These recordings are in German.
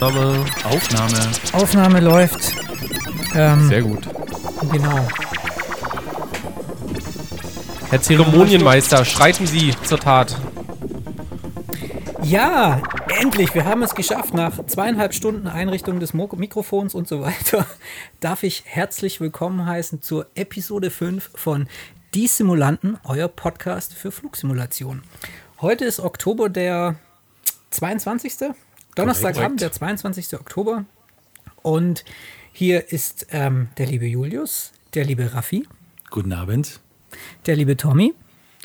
Aufnahme. Aufnahme. Aufnahme läuft. Ähm, Sehr gut. Genau. Herr Zeremonienmeister, schreiten Sie zur Tat. Ja, endlich, wir haben es geschafft. Nach zweieinhalb Stunden Einrichtung des Mo Mikrofons und so weiter darf ich herzlich willkommen heißen zur Episode 5 von Die Simulanten, euer Podcast für Flugsimulation. Heute ist Oktober der 22. Donnerstagabend, der 22. Oktober. Und hier ist ähm, der liebe Julius, der liebe Raffi. Guten Abend. Der liebe Tommy.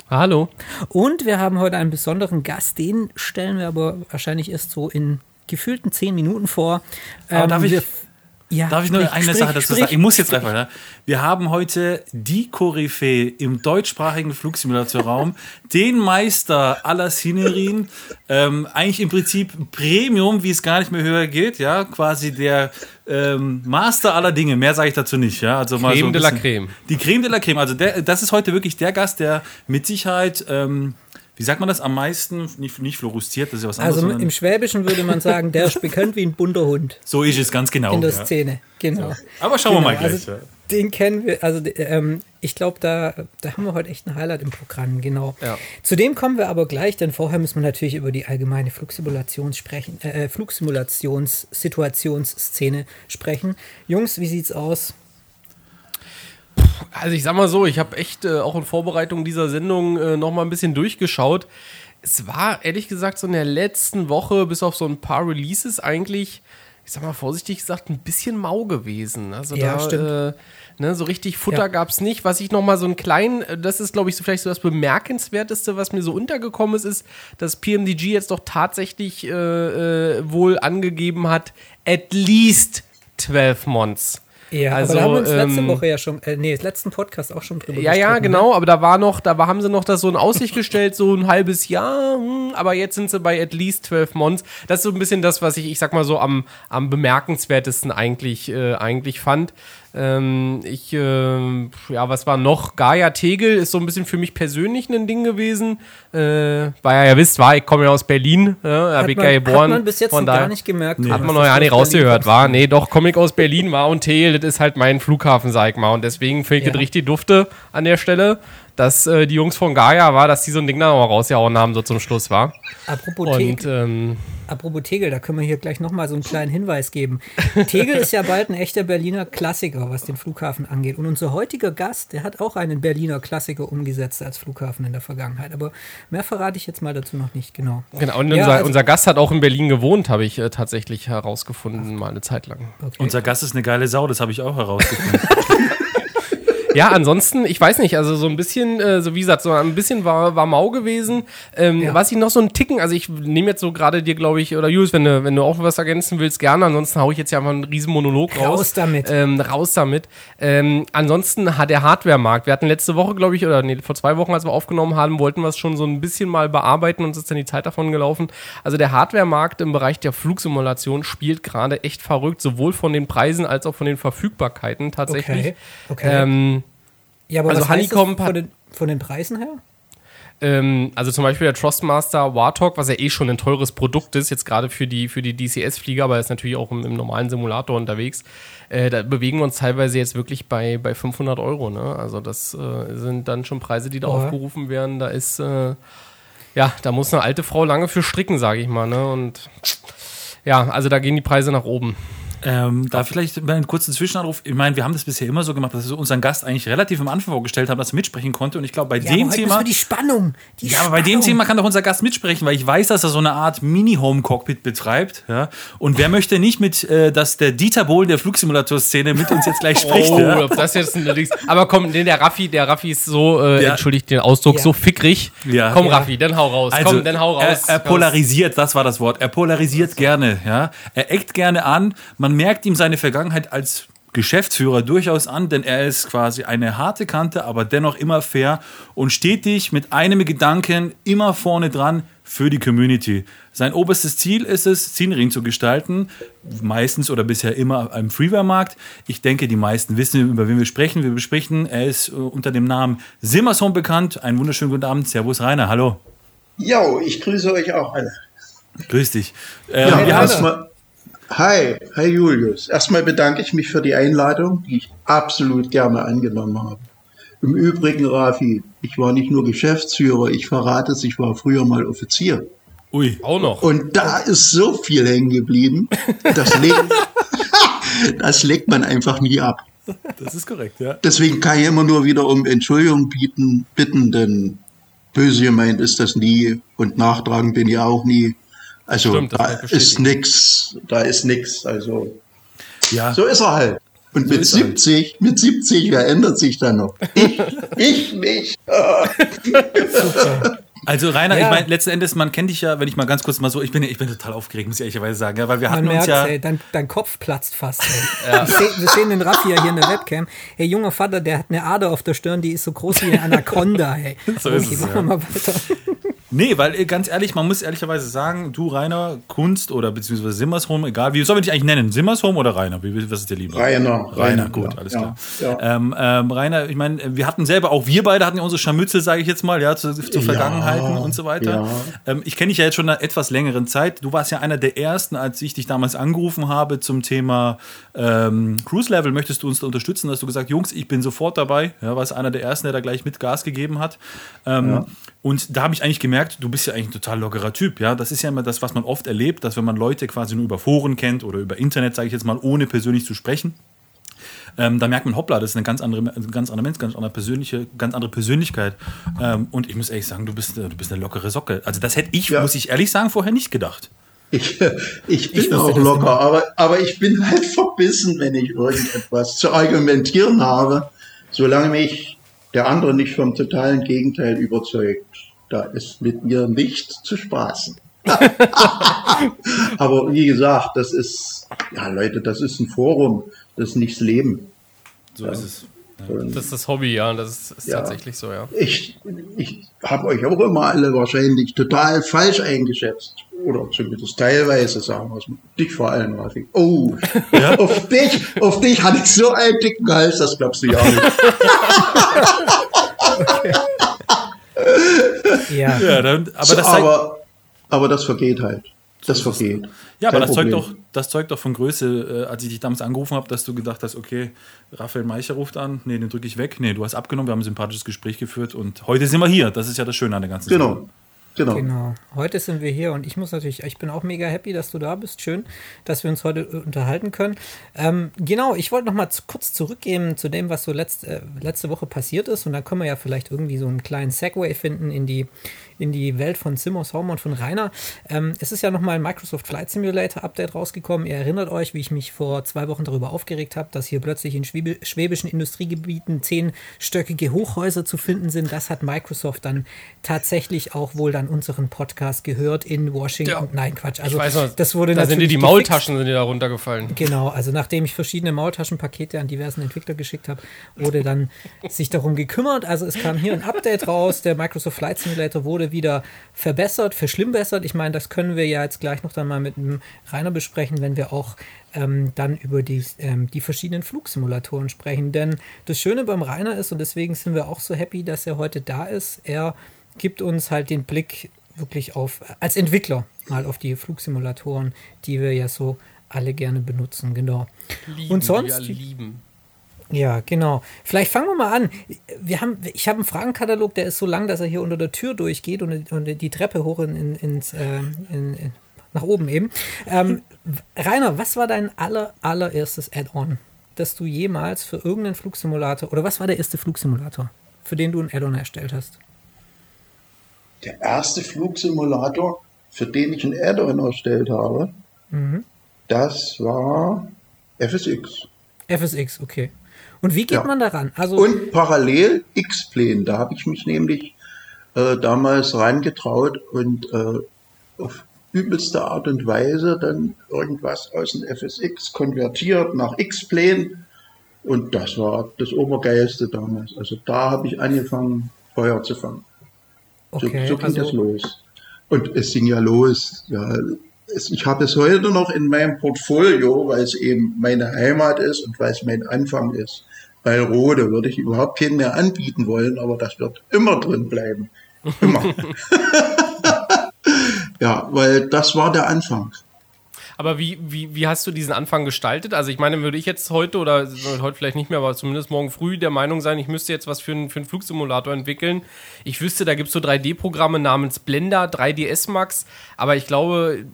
Hallo. Und wir haben heute einen besonderen Gast, den stellen wir aber wahrscheinlich erst so in gefühlten zehn Minuten vor. Ähm, darf ich ja, Darf ich nur sprich, eine sprich, Sache dazu sprich, sagen? Ich muss jetzt einfach, ja. Wir haben heute die Koryphäe im deutschsprachigen Flugsimulatorraum, den Meister aller Szenerien, ähm, eigentlich im Prinzip Premium, wie es gar nicht mehr höher geht, ja, quasi der ähm, Master aller Dinge. Mehr sage ich dazu nicht, ja. Also mal Creme so de la Creme. Die Creme de la Creme. Also der, das ist heute wirklich der Gast, der mit Sicherheit ähm, wie sagt man das am meisten? Nicht, nicht fluoresziert, das ist ja was anderes. Also im Schwäbischen würde man sagen, der ist bekannt wie ein bunter Hund. So ist es ganz genau. In der ja. Szene, genau. So. Aber schauen genau. wir mal gleich. Also, den kennen wir, also ähm, ich glaube, da, da haben wir heute echt ein Highlight im Programm, genau. Ja. Zu kommen wir aber gleich, denn vorher müssen wir natürlich über die allgemeine Flugsimulations sprechen, äh, Flugsimulationssituationsszene sprechen. Jungs, wie sieht's aus? Also ich sag mal so, ich habe echt äh, auch in Vorbereitung dieser Sendung äh, noch mal ein bisschen durchgeschaut. Es war ehrlich gesagt so in der letzten Woche bis auf so ein paar Releases eigentlich, ich sag mal vorsichtig gesagt, ein bisschen mau gewesen. Also ja, da, stimmt. Äh, ne, so richtig Futter ja. gab es nicht. Was ich noch mal so ein klein, äh, das ist glaube ich so vielleicht so das bemerkenswerteste, was mir so untergekommen ist, ist, dass PMDG jetzt doch tatsächlich äh, äh, wohl angegeben hat, at least 12 Months. Ja, also, aber da haben wir uns letzte ähm, Woche ja schon, äh, nee, letzten Podcast auch schon drüber Ja, ja, ne? genau, aber da war noch, da war, haben sie noch das so in Aussicht gestellt, so ein halbes Jahr, hm, aber jetzt sind sie bei at least 12 Months. Das ist so ein bisschen das, was ich, ich sag mal so, am, am bemerkenswertesten eigentlich, äh, eigentlich fand. Ähm, ich, äh, ja, was war noch? Gaia Tegel ist so ein bisschen für mich persönlich ein Ding gewesen. Äh, weil ihr ja wisst, war, ich komme ja aus Berlin, äh, habe ich ja geboren. Hat man bis jetzt Von gar nicht gemerkt. Nee. Hat man noch ja nicht rausgehört, war. Nee, doch, komme ich aus Berlin, war und Tegel, das ist halt mein Flughafen, sag ich mal. Und deswegen finde ich ja. das richtig dufte an der Stelle dass äh, die Jungs von Gaia war, dass die so ein Ding da noch mal rausgehauen haben, so zum Schluss war. Apropos und, Tegel, ähm, apropos Tegel, da können wir hier gleich noch mal so einen kleinen Hinweis geben. Tegel ist ja bald ein echter Berliner Klassiker, was den Flughafen angeht. Und unser heutiger Gast, der hat auch einen Berliner Klassiker umgesetzt als Flughafen in der Vergangenheit. Aber mehr verrate ich jetzt mal dazu noch nicht genau. Genau, und ja, unser, also, unser, Gast hat auch in Berlin gewohnt, habe ich äh, tatsächlich herausgefunden, mal eine Zeit lang. Okay. Unser Gast ist eine geile Sau, das habe ich auch herausgefunden. Ja, ansonsten, ich weiß nicht, also so ein bisschen, äh, so wie gesagt, so ein bisschen war, war mau gewesen. Ähm, ja. Was ich noch so ein Ticken, also ich nehme jetzt so gerade dir, glaube ich, oder Julius, wenn du, wenn du auch was ergänzen willst, gerne. Ansonsten haue ich jetzt ja mal einen riesen Monolog raus. Raus damit. Ähm, raus damit. Ähm, ansonsten hat der Hardware-Markt, wir hatten letzte Woche, glaube ich, oder nee, vor zwei Wochen, als wir aufgenommen haben, wollten wir es schon so ein bisschen mal bearbeiten, uns ist dann die Zeit davon gelaufen. Also der Hardware-Markt im Bereich der Flugsimulation spielt gerade echt verrückt, sowohl von den Preisen als auch von den Verfügbarkeiten tatsächlich. Okay. okay. Ähm, ja, aber also was Honeycomb von den, von den Preisen her? Ähm, also zum Beispiel der Trustmaster Warthog, was ja eh schon ein teures Produkt ist, jetzt gerade für die, für die DCS-Flieger, aber ist natürlich auch im, im normalen Simulator unterwegs. Äh, da bewegen wir uns teilweise jetzt wirklich bei, bei 500 Euro. Ne? Also das äh, sind dann schon Preise, die da oh. aufgerufen werden. Da ist, äh, ja, da muss eine alte Frau lange für stricken, sage ich mal. Ne? Und ja, also da gehen die Preise nach oben. Ähm, da vielleicht einen kurzen Zwischenanruf. Ich meine, wir haben das bisher immer so gemacht, dass wir unseren Gast eigentlich relativ am Anfang vorgestellt haben, dass er mitsprechen konnte. Und ich glaube, bei ja, dem Thema. die Spannung. Die ja, aber bei dem Thema kann doch unser Gast mitsprechen, weil ich weiß, dass er so eine Art Mini-Home-Cockpit betreibt. Ja? Und wer möchte nicht mit, äh, dass der Dieter Bohlen der Flugsimulator-Szene mit uns jetzt gleich spricht? Oh, ja? das jetzt ein, aber komm, der Raffi, der Raffi ist so, äh, ja. entschuldigt den Ausdruck, so fickrig. Ja. Komm, Raffi, dann hau raus. Also, komm, dann hau raus. Er, er polarisiert, das war das Wort. Er polarisiert gerne. Ja? Er eckt gerne an. Man merkt ihm seine Vergangenheit als Geschäftsführer durchaus an, denn er ist quasi eine harte Kante, aber dennoch immer fair und stetig mit einem Gedanken immer vorne dran für die Community. Sein oberstes Ziel ist es, Scenery zu gestalten, meistens oder bisher immer am Freeware-Markt. Ich denke, die meisten wissen, über wen wir sprechen. Wir besprechen, er ist äh, unter dem Namen Simmerson bekannt. Einen wunderschönen guten Abend. Servus, Rainer. Hallo. Jo, ich grüße euch auch alle. Grüß dich. Ähm, ja, wir haben Hi, hi Julius. Erstmal bedanke ich mich für die Einladung, die ich absolut gerne angenommen habe. Im Übrigen, Rafi, ich war nicht nur Geschäftsführer, ich verrate es, ich war früher mal Offizier. Ui. Auch noch. Und da ist so viel hängen geblieben, das legt, das legt man einfach nie ab. Das ist korrekt, ja. Deswegen kann ich immer nur wieder um Entschuldigung bieten, bitten, denn böse gemeint ist das nie und nachtragen bin ich auch nie. Also Stimmt, das da ist nix, da ist nix. Also Ja, so ist er halt. Und mit ist er halt. 70, mit 70, wer ändert sich dann noch? Ich, ich nicht. also Rainer, Ja. ich meine, letzten Endes, man kennt dich ja, wenn ich mal ganz kurz mal so, ich bin, ich bin total aufgeregt, muss ich ehrlicherweise sagen, ja, weil wir Man hatten uns merkt, ja. ey, dein, dein Kopf platzt fast. Ich seh, wir sehen den Raffi ja hier in der Webcam. Hey, junger Vater, der hat eine Ader auf der Stirn, die ist so groß wie eine Anaconda. Ey. So ist okay, es, machen ja. wir mal weiter. Nee, weil äh, ganz ehrlich, man muss ehrlicherweise sagen, du Rainer, Kunst oder beziehungsweise Simmershome, egal, wie sollen wir dich eigentlich nennen? Simmershome oder Rainer? Wie, was ist dir lieber? Rainer. Rainer, gut, ja, alles ja, klar. Ja. Ähm, ähm, Rainer, ich meine, wir hatten selber, auch wir beide hatten ja unsere Scharmützel, sage ich jetzt mal, ja, zu, zu Ja, Vergangenheiten und so weiter. ja. Ähm, ich kenne dich ja jetzt schon eine etwas längeren Zeit. Du warst ja einer der ersten, als ich dich damals angerufen habe zum Thema ähm, Cruise Level. Möchtest du uns da unterstützen? Hast du gesagt, Jungs, ich bin sofort dabei. Ja, warst einer der ersten, der da gleich mit Gas gegeben hat. Und da habe ich eigentlich gemerkt, du bist ja eigentlich ein total lockerer Typ. Ja, das ist ja immer das, was man oft erlebt, dass wenn man Leute quasi nur über Foren kennt oder über Internet, sage ich jetzt mal, ohne persönlich zu sprechen, ähm, da merkt man, hoppla, das ist eine ganz andere, ein ganz anderer Mensch, ganz andere persönliche, ganz andere Persönlichkeit. Ähm, und ich muss ehrlich sagen, du bist, du bist eine lockere Socke. Also das hätte ich, Ja. muss ich ehrlich sagen, vorher nicht gedacht. Ich, ich bin Ich auch locker, immer. aber, aber ich bin halt verbissen, wenn ich irgendetwas zu argumentieren habe, solange mich der andere nicht vom totalen Gegenteil überzeugt. Da ist mit mir nicht zu spaßen. aber wie gesagt, das ist, ja Leute, das ist ein Forum, das ist nicht das Leben. So ist es. Das ist das Hobby, ja. Das ist, ist Ja. tatsächlich so, ja. Ich, ich habe euch auch immer alle wahrscheinlich total falsch eingeschätzt. Oder zumindest teilweise, sagen wir es mal. Dich vor allem, Rafi. Oh, auf dich, auf dich hatte ich so einen dicken Hals, das glaubst du ja nicht. Ja. Ja, dann, aber das aber, aber das vergeht halt. Das vergeht. ja, aber das zeugt, doch, das zeugt doch von Größe, äh, als ich dich damals angerufen habe, dass du gedacht hast, okay, Raphael Meicher ruft an, nee, den drücke ich weg. Nee, du hast abgenommen, wir haben ein sympathisches Gespräch geführt und heute sind wir hier. Das ist ja das Schöne an der ganzen Sache. Genau. Genau. Genau. Heute sind wir hier und ich muss natürlich, ich bin auch mega happy, dass du da bist. Schön, dass wir uns heute äh, unterhalten können. Ähm, genau, ich wollte noch mal zu, kurz zurückgehen zu dem, was so letzt, äh, letzte Woche passiert ist und dann können wir ja vielleicht irgendwie so einen kleinen Segway finden in die, in die Welt von Simmers Home und von Rainer. Ähm, es ist ja noch mal ein Microsoft Flight Simulator Update rausgekommen. Ihr erinnert euch, wie ich mich vor zwei Wochen darüber aufgeregt habe, dass hier plötzlich in Schwäbe, schwäbischen Industriegebieten zehnstöckige Hochhäuser zu finden sind. Das hat Microsoft dann tatsächlich auch wohl dann unseren Podcast gehört in Washington. Ja. Nein, Quatsch. Also noch, das wurde da sind dir die gefixt. Maultaschen sind dir da runtergefallen. Genau, also nachdem ich verschiedene Maultaschenpakete an diversen Entwickler geschickt habe, wurde dann sich darum gekümmert. Also es kam hier ein Update raus, der Microsoft Flight Simulator wurde wieder verbessert, verschlimmbessert. Ich meine, das können wir ja jetzt gleich noch dann mal mit dem Rainer besprechen, wenn wir auch ähm, dann über die, ähm, die verschiedenen Flugsimulatoren sprechen. Denn das Schöne beim Rainer ist, und deswegen sind wir auch so happy, dass er heute da ist, er gibt uns halt den Blick wirklich auf, als Entwickler mal auf die Flugsimulatoren, die wir ja so alle gerne benutzen, genau. Lieben, Und sonst? lieben. Ja, genau. Vielleicht fangen wir mal an. Wir haben, ich habe einen Fragenkatalog, der ist so lang, dass er hier unter der Tür durchgeht und, und die Treppe hoch in, in, ins, äh, in, nach oben eben. Ähm, Rainer, was war dein aller, allererstes Add-on, das du jemals für irgendeinen Flugsimulator, oder was war der erste Flugsimulator, für den du ein Add-on erstellt hast? Der erste Flugsimulator, für den ich ein Add-on erstellt habe, das war FSX. FSX, okay. Und wie geht Ja. man daran? Also, Und parallel X-Plane, da habe ich mich nämlich äh, damals reingetraut und äh, auf übelste Art und Weise dann irgendwas aus dem FSX konvertiert nach X-Plane und das war das Obergeilste damals. Also da habe ich angefangen, Feuer zu fangen. So, okay, so ging das also, los. Und es ging ja los. Ja, es, ich habe es heute noch in meinem Portfolio, weil es eben meine Heimat ist und weil es mein Anfang ist. Bei Rode würde ich überhaupt keinen mehr anbieten wollen, aber das wird immer drin bleiben. Immer. ja, weil das war der Anfang. Aber wie, wie, wie hast du diesen Anfang gestaltet? Also ich meine, würde ich jetzt heute oder heute vielleicht nicht mehr, aber zumindest morgen früh der Meinung sein, ich müsste jetzt was für einen, für einen Flugsimulator entwickeln. Ich wüsste, da gibt es so 3D-Programme namens Blender, 3ds Max, aber ich glaube,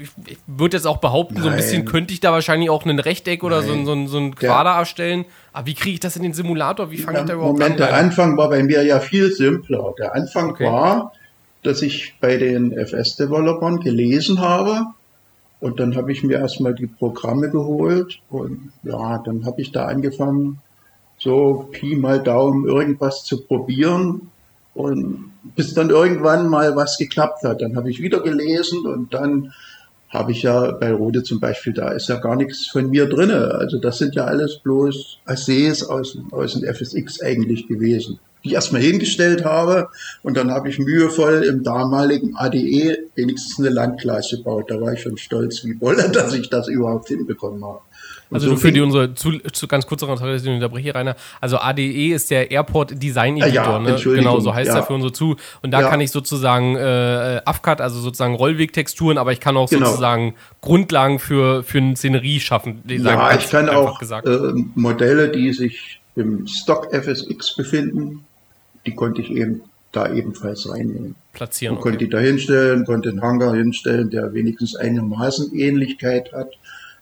ich, ich würde jetzt auch behaupten, Nein. so ein bisschen könnte ich da wahrscheinlich auch ein Rechteck oder so, so, so ein Quader der, erstellen. Aber wie kriege ich das in den Simulator? Wie fange ich da überhaupt Moment, an? Moment, der Anfang war bei mir ja viel simpler. Der Anfang okay. war, dass ich bei den FS-Developern gelesen habe, und dann habe ich mir erstmal die Programme geholt und ja, dann habe ich da angefangen, so Pi mal Daumen irgendwas zu probieren und bis dann irgendwann mal was geklappt hat. Dann habe ich wieder gelesen und dann habe ich ja bei Rode zum Beispiel, da ist ja gar nichts von mir drinne. Also das sind ja alles bloß Assays aus, aus dem FSX eigentlich gewesen die ich erstmal hingestellt habe. Und dann habe ich mühevoll im damaligen ADE wenigstens eine Landklasse gebaut. Da war ich schon stolz wie Bolle, dass ich das überhaupt hinbekommen habe. Und also so für die unsere zu, zu ganz kurz noch ich unterbreche, Rainer. Also ADE ist der Airport Design Editor, ah, ja, ne? Genau, so heißt ja. er für unsere zu. Und da ja. kann ich sozusagen äh, AFCAT, also sozusagen Rollwegtexturen, aber ich kann auch genau. sozusagen Grundlagen für, für eine Szenerie schaffen. Ja, ich kann auch äh, Modelle, die sich im Stock FSX befinden, die konnte ich eben da ebenfalls reinnehmen. Platzieren. Und konnte die da hinstellen, konnte einen Hangar hinstellen, der wenigstens einigermaßen Ähnlichkeit hat.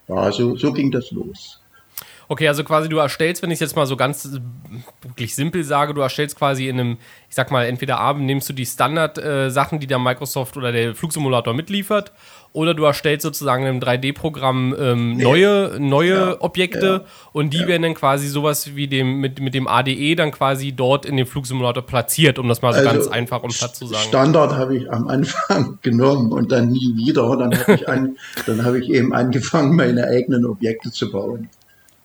Ja, so, so ging das los. Okay, also quasi du erstellst, wenn ich es jetzt mal so ganz wirklich simpel sage, du erstellst quasi in einem, ich sag mal, entweder Abend nimmst du die Standard-Sachen, äh, die der Microsoft oder der Flugsimulator mitliefert, oder du erstellst sozusagen in einem 3D-Programm ähm, neue, neue ja, Objekte ja, und die ja. werden dann quasi sowas wie dem, mit, mit dem ADE dann quasi dort in dem Flugsimulator platziert, um das mal so also ganz einfach und platt zu sagen. Standard habe ich am Anfang genommen und dann nie wieder. Dann habe ich, an, hab ich eben angefangen, meine eigenen Objekte zu bauen.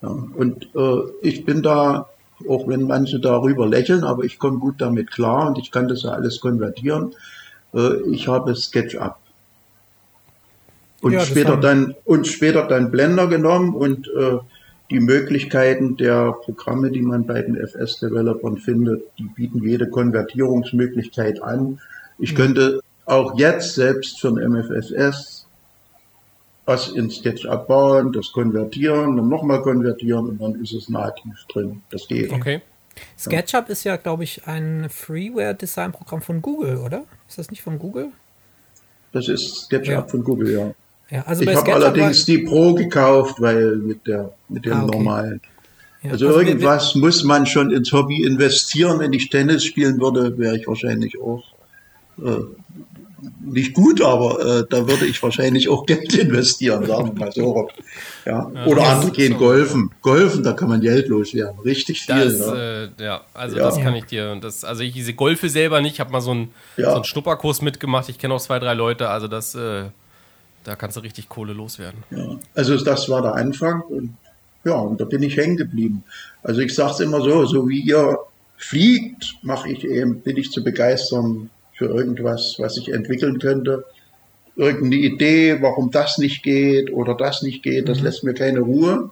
Und äh, ich bin da, auch wenn manche darüber lächeln, aber ich komme gut damit klar und ich kann das ja alles konvertieren. Äh, ich habe SketchUp und ja, später dann und später dann Blender genommen und äh, die Möglichkeiten der Programme, die man bei den FS-Developern findet, die bieten jede Konvertierungsmöglichkeit an. Ich mhm. könnte auch jetzt selbst für ein MFSS was in SketchUp bauen, das konvertieren und nochmal konvertieren und dann ist es nativ drin. Das geht. Okay. SketchUp ist ja, glaube ich, ein Freeware-Design-Programm von Google, oder? Ist das nicht von Google? Das ist SketchUp ja. von Google, ja. Ja, also ich habe allerdings die Pro gekauft, weil mit der mit dem ah, okay. normalen. Ja, also, also, irgendwas wir, muss man schon ins Hobby investieren. Wenn ich Tennis spielen würde, wäre ich wahrscheinlich auch äh, nicht gut, aber äh, da würde ich wahrscheinlich auch Geld investieren, sagen wir mal so. Ja. ja Oder andere gehen so golfen. Golfen, da kann man Geld loswerden. Richtig viel. Das, ne? äh, ja, also ja. das kann ich dir. Das, also ich diese Golfe selber nicht. Ich habe mal so einen, so einen Schnupperkurs mitgemacht. Ich kenne auch zwei, drei Leute. Also das äh, da kannst du richtig Kohle loswerden. Ja, also das war der Anfang und ja, und da bin ich hängen geblieben. Also ich sage es immer so, so wie ihr fliegt, mache ich eben, bin ich zu begeistern für irgendwas, was ich entwickeln könnte. Irgendeine Idee, warum das nicht geht oder das nicht geht, das mhm. lässt mir keine Ruhe.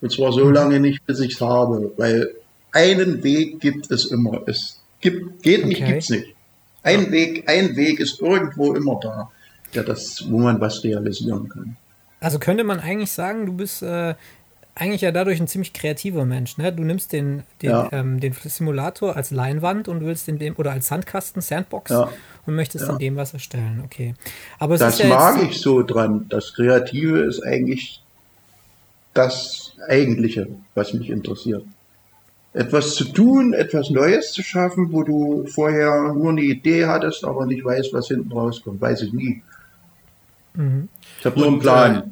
Und zwar so lange nicht, bis ich es habe, weil einen Weg gibt es immer. Es gibt, geht nicht, okay. gibt's nicht. Ein ja. Weg, ein Weg ist irgendwo immer da ja, das, wo man was realisieren kann. Also könnte man eigentlich sagen, du bist äh, eigentlich ja dadurch ein ziemlich kreativer Mensch. Ne? Du nimmst den, den, ja. ähm, den Simulator als Leinwand und willst in dem oder als Sandkasten, Sandbox ja. und möchtest ja. in dem was erstellen. Okay. Aber das mag ich so dran. Das Kreative ist eigentlich das Eigentliche, was mich interessiert. Etwas zu tun, etwas Neues zu schaffen, wo du vorher nur eine Idee hattest, aber nicht weißt, was hinten rauskommt, weiß ich nie. Mhm. Ich habe nur einen Plan. Äh,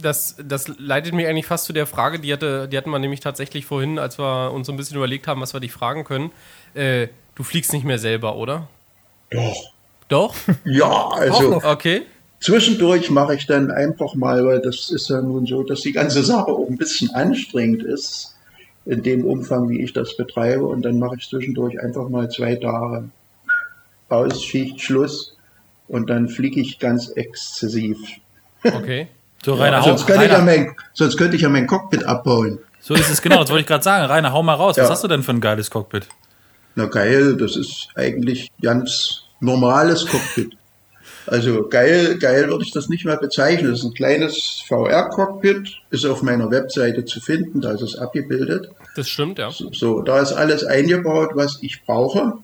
das, das leitet mich eigentlich fast zu der Frage, die, hatte, die hatten wir nämlich tatsächlich vorhin, als wir uns so ein bisschen überlegt haben, was wir dich fragen können. Äh, du fliegst nicht mehr selber, oder? Doch. Doch? ja, also. Okay. Zwischendurch mache ich dann einfach mal, weil das ist ja nun so, dass die ganze Sache auch ein bisschen anstrengend ist, in dem Umfang, wie ich das betreibe. Und dann mache ich zwischendurch einfach mal zwei Tage aus, Schicht, Schluss und dann fliege ich ganz exzessiv. Okay. So, Rainer, ja, sonst, könnte Rainer. Ich ja mein, sonst könnte ich ja mein Cockpit abbauen. So ist es genau, das wollte ich gerade sagen. Rainer, hau mal raus. Ja. Was hast du denn für ein geiles Cockpit? Na geil, das ist eigentlich ganz normales Cockpit. Also geil, geil würde ich das nicht mehr bezeichnen. Das ist ein kleines VR-Cockpit, ist auf meiner Webseite zu finden, da ist es abgebildet. Das stimmt, ja. So, da ist alles eingebaut, was ich brauche.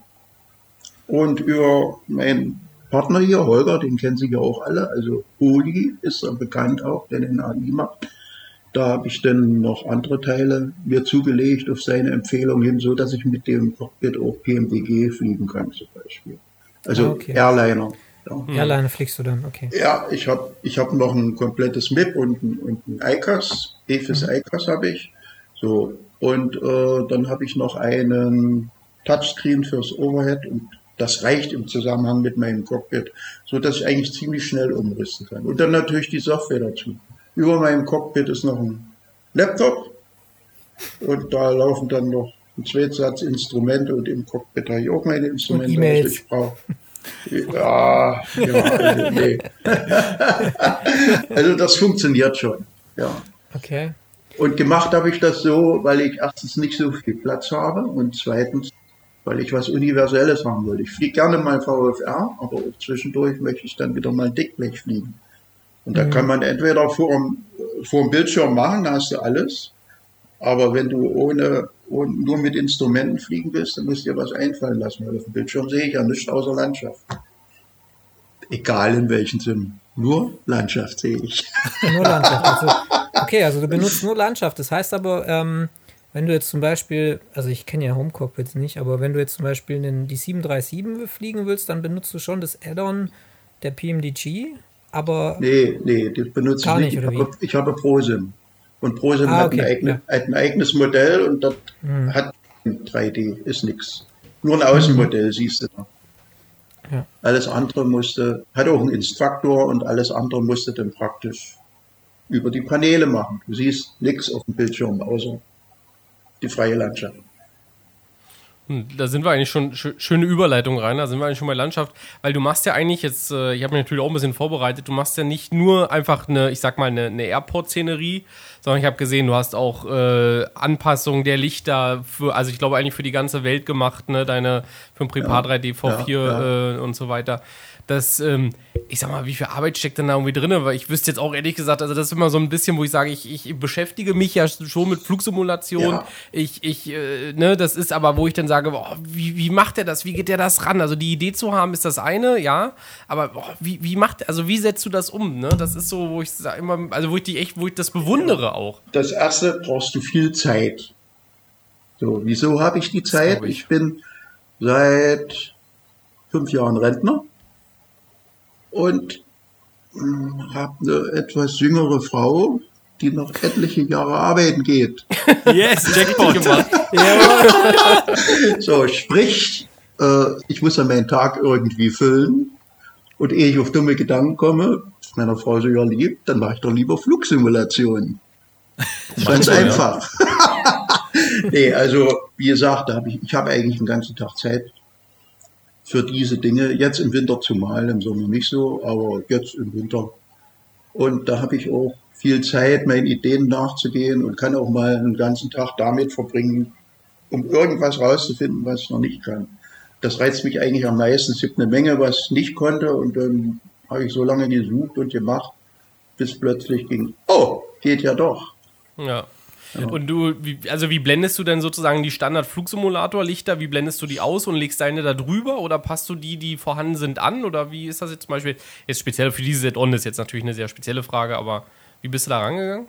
Und über meinen Partner hier, Holger, den kennen Sie ja auch alle, also Uli ist er bekannt auch, der den AI macht. Da habe ich dann noch andere Teile mir zugelegt auf seine Empfehlung hin, so dass ich mit dem Cockpit auch PMWG fliegen kann zum Beispiel. Also Ah, okay. Airliner. Ja. Airline fliegst du dann, okay. Ja, ich habe ich hab noch ein komplettes MIP und ein, und ein ICAS, EFIS ICAS habe ich. So, und äh, dann habe ich noch einen Touchscreen fürs Overhead und das reicht im Zusammenhang mit meinem Cockpit, so dass ich eigentlich ziemlich schnell umrüsten kann. Und dann natürlich die Software dazu. Über meinem Cockpit ist noch ein Laptop und da laufen dann noch ein Zweitsatz Instrumente und im Cockpit habe ich auch meine Instrumente, E-Mails. was ich brauche. Ja, ja, also, nee. also das funktioniert schon. Ja. Okay. Und gemacht habe ich das so, weil ich erstens nicht so viel Platz habe und zweitens, weil ich was Universelles haben wollte. Ich fliege gerne mal VFR, aber zwischendurch möchte ich dann wieder mal ein Dickblech fliegen. Und da kann man entweder vor dem, vor dem Bildschirm machen, da hast du alles. Aber wenn du ohne, ohne nur mit Instrumenten fliegen willst, dann musst du dir was einfallen lassen. Weil auf dem Bildschirm sehe ich ja nichts außer Landschaft. Egal in welchem Sinn. Nur Landschaft sehe ich. Nur Landschaft. Also, okay, also du benutzt nur Landschaft. Das heißt aber, ähm, wenn du jetzt zum Beispiel, also ich kenne ja Homecockpits nicht, aber wenn du jetzt zum Beispiel einen, die 737 fliegen willst, dann benutzt du schon das Add-on der PMDG, aber Nee, nee, das benutze ich nicht, nicht. Ich habe, ich habe ProSim. Und ProSim Ah, hat, ein okay, eigene, hat ein eigenes Modell und das hat 3D, ist nix. Nur ein Außenmodell siehst du da. Ja. Alles andere musste, hat auch einen Instruktor und alles andere musste dann praktisch über die Paneele machen. Du siehst nichts auf dem Bildschirm, außer die freie Landschaft. Hm, Da sind wir eigentlich schon schö- schöne Überleitung rein, da sind wir eigentlich schon bei Landschaft, weil du machst ja eigentlich jetzt, äh, ich habe mich natürlich auch ein bisschen vorbereitet, du machst ja nicht nur einfach eine, ich sag mal, eine, eine Airport-Szenerie, sondern ich habe gesehen, du hast auch äh, Anpassungen der Lichter für, also ich glaube eigentlich für die ganze Welt gemacht, ne, deine für ein Prepar 3D V4 ja, Äh, und so weiter. Das, ähm, ich sag mal, wie viel Arbeit steckt denn da irgendwie drin? Weil ich wüsste jetzt auch ehrlich gesagt, also das ist immer so ein bisschen, wo ich sage, ich, ich beschäftige mich ja schon mit Flugsimulation. Ja. Ich, ich, äh, ne, das ist aber, wo ich dann sage, boah, wie, wie macht er das? Wie geht der das ran? Also die Idee zu haben, ist das eine, ja. Aber boah, wie, wie macht, also wie setzt du das um? Ne? Das ist so, wo ich sag immer, also wo ich die echt, wo ich das bewundere auch. Das erste brauchst du viel Zeit. So, wieso habe ich die Zeit? ich. Ich bin seit fünf Jahren Rentner und habe eine etwas jüngere Frau, die noch etliche Jahre arbeiten geht. Yes, Jackpot. So, sprich, äh, ich muss ja meinen Tag irgendwie füllen. Und ehe ich auf dumme Gedanken komme, meiner Frau so ja lieb, dann mache ich doch lieber Flugsimulationen. Ganz einfach. nee, also wie gesagt, da hab ich, ich habe eigentlich den ganzen Tag Zeit für diese Dinge. Jetzt im Winter zumal, im Sommer nicht so, aber jetzt im Winter. Und da habe ich auch viel Zeit, meinen Ideen nachzugehen und kann auch mal einen ganzen Tag damit verbringen, um irgendwas rauszufinden, was ich noch nicht kann. Das reizt mich eigentlich am meisten. Es gibt eine Menge, was ich nicht konnte und dann habe ich so lange gesucht und gemacht, bis plötzlich ging, oh, geht ja doch. Ja. Und du, wie, also wie blendest du denn sozusagen die Standard-Flugsimulator-Lichter, wie blendest du die aus und legst deine da drüber oder passt du die, die vorhanden sind, an? Oder wie ist das jetzt zum Beispiel, jetzt speziell für diese Set-On ist jetzt natürlich eine sehr spezielle Frage, aber wie bist du da rangegangen?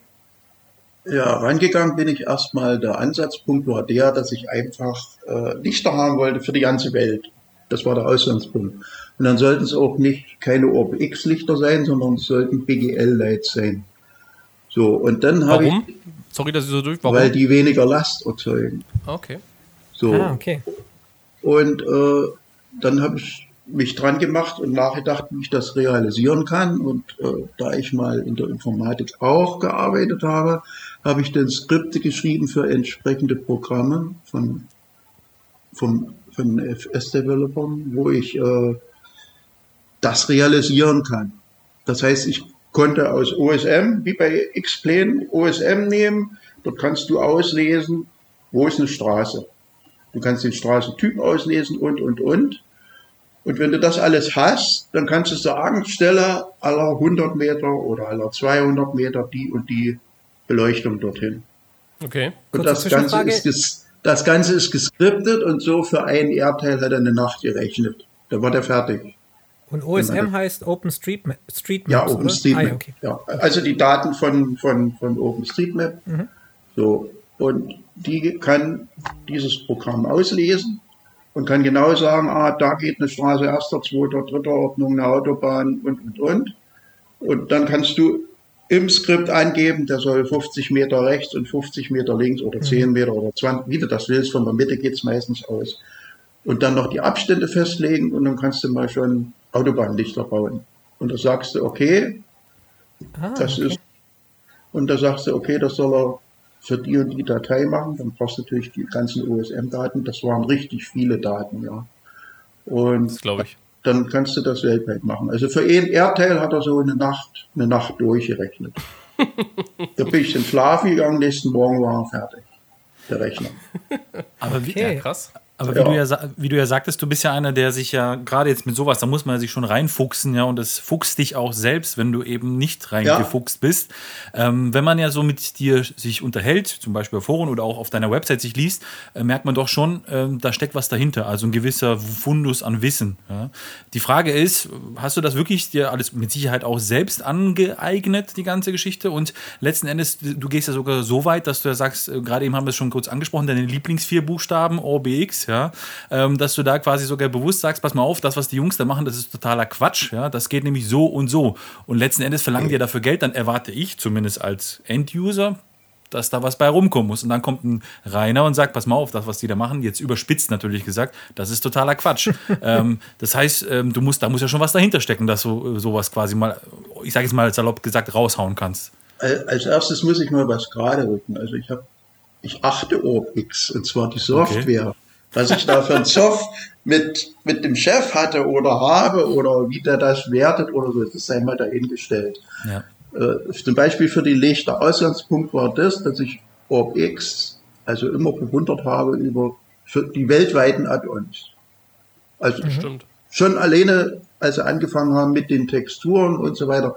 Ja, rangegangen bin ich erstmal, der Ansatzpunkt war der, dass ich einfach äh, Lichter haben wollte für die ganze Welt. Das war der Ausgangspunkt. Und dann sollten es auch nicht keine ORB-X-Lichter sein, sondern es sollten BGL-Lights sein. So, und dann habe Warum? ich, Sorry, dass ich so durch. Warum? weil die weniger Last erzeugen. okay. So. Ah, okay. Und äh, dann habe ich mich dran gemacht und nachgedacht, wie ich das realisieren kann. Und äh, da ich mal in der Informatik auch gearbeitet habe, habe ich dann Skripte geschrieben für entsprechende Programme von, von, von FS-Developern, wo ich äh, das realisieren kann. Das heißt, ich konnte aus OSM, wie bei X-Plane, OSM nehmen. Dort kannst du auslesen, wo ist eine Straße. Du kannst den Straßentyp auslesen und, und, und. Und wenn du das alles hast, dann kannst du sagen, stelle aller 100 Meter oder aller 200 Meter die und die Beleuchtung dorthin. Okay. Und Kurze das Ganze, ist das Ganze ist geskriptet und so für ein Erdteil hat er eine Nacht gerechnet. Da war der fertig. Und OSM heißt OpenStreetMap. Street Ja? OpenStreetMap. Ah, okay. ja, also die Daten von, von, von OpenStreetMap. Mhm. So. Und die kann dieses Programm auslesen und kann genau sagen, ah, da geht eine Straße erster, zweiter, dritter Ordnung, eine Autobahn und, und, und. Und dann kannst du im Skript angeben, der soll 50 Meter rechts und 50 Meter links oder 10 Meter oder 20, wie du das willst, von der Mitte geht's meistens aus. Und dann noch die Abstände festlegen und dann kannst du mal schon Autobahnlichter bauen. Und da sagst du, okay, Ah, das okay. ist, und da sagst du, okay, das soll er für die und die Datei machen. Dann brauchst du natürlich die ganzen OSM-Daten. Das waren richtig viele Daten, ja. Und Das glaube ich. dann kannst du das weltweit machen. Also für ein Erdteil hat er so eine Nacht, eine Nacht durchgerechnet. da bin ich in Schlaf gegangen, nächsten Morgen war er fertig. Der Rechner. Aber wie, Okay. Krass. Aber wie, Ja. du ja, wie du ja sagtest, du bist ja einer, der sich ja gerade jetzt mit sowas, da muss man sich schon reinfuchsen, ja, und das fuchst dich auch selbst, wenn du eben nicht reingefuchst bist. Ähm, wenn man ja so mit dir sich unterhält, zum Beispiel auf Foren oder auch auf deiner Website sich liest, äh, merkt man doch schon, ähm, da steckt was dahinter, also ein gewisser Fundus an Wissen. Ja. Die Frage ist, hast du das wirklich dir alles mit Sicherheit auch selbst angeeignet, die ganze Geschichte? Und letzten Endes, du gehst ja sogar so weit, dass du ja sagst, äh, gerade eben haben wir es schon kurz angesprochen, deine Lieblingsvier Buchstaben, OBX, ja, ähm, dass du da quasi sogar bewusst sagst, pass mal auf, das, was die Jungs da machen, das ist totaler Quatsch, ja, das geht nämlich so und so. Und letzten Endes verlangen die ja dafür Geld, dann erwarte ich zumindest als End-User, dass da was bei rumkommen muss. Und dann kommt ein Rainer und sagt, pass mal auf, das, was die da machen, jetzt überspitzt natürlich gesagt, das ist totaler Quatsch. ähm, das heißt, ähm, du musst, da muss ja schon was dahinter stecken, dass du äh, sowas quasi mal, ich sage jetzt mal salopp gesagt, raushauen kannst. Al- Als erstes muss ich mal was gerade rücken. Also ich habe, ich achte OrbX und zwar die Software. Was ich da für ein Soft mit, mit dem Chef hatte oder habe oder wie der das wertet oder so, das sei mal dahingestellt. Ja. Äh, zum Beispiel für die Lichter. Ausgangspunkt war das, dass ich OrbX also immer bewundert habe über für die weltweiten Add-ons. Also Stimmt. schon alleine, als sie angefangen haben mit den Texturen und so weiter.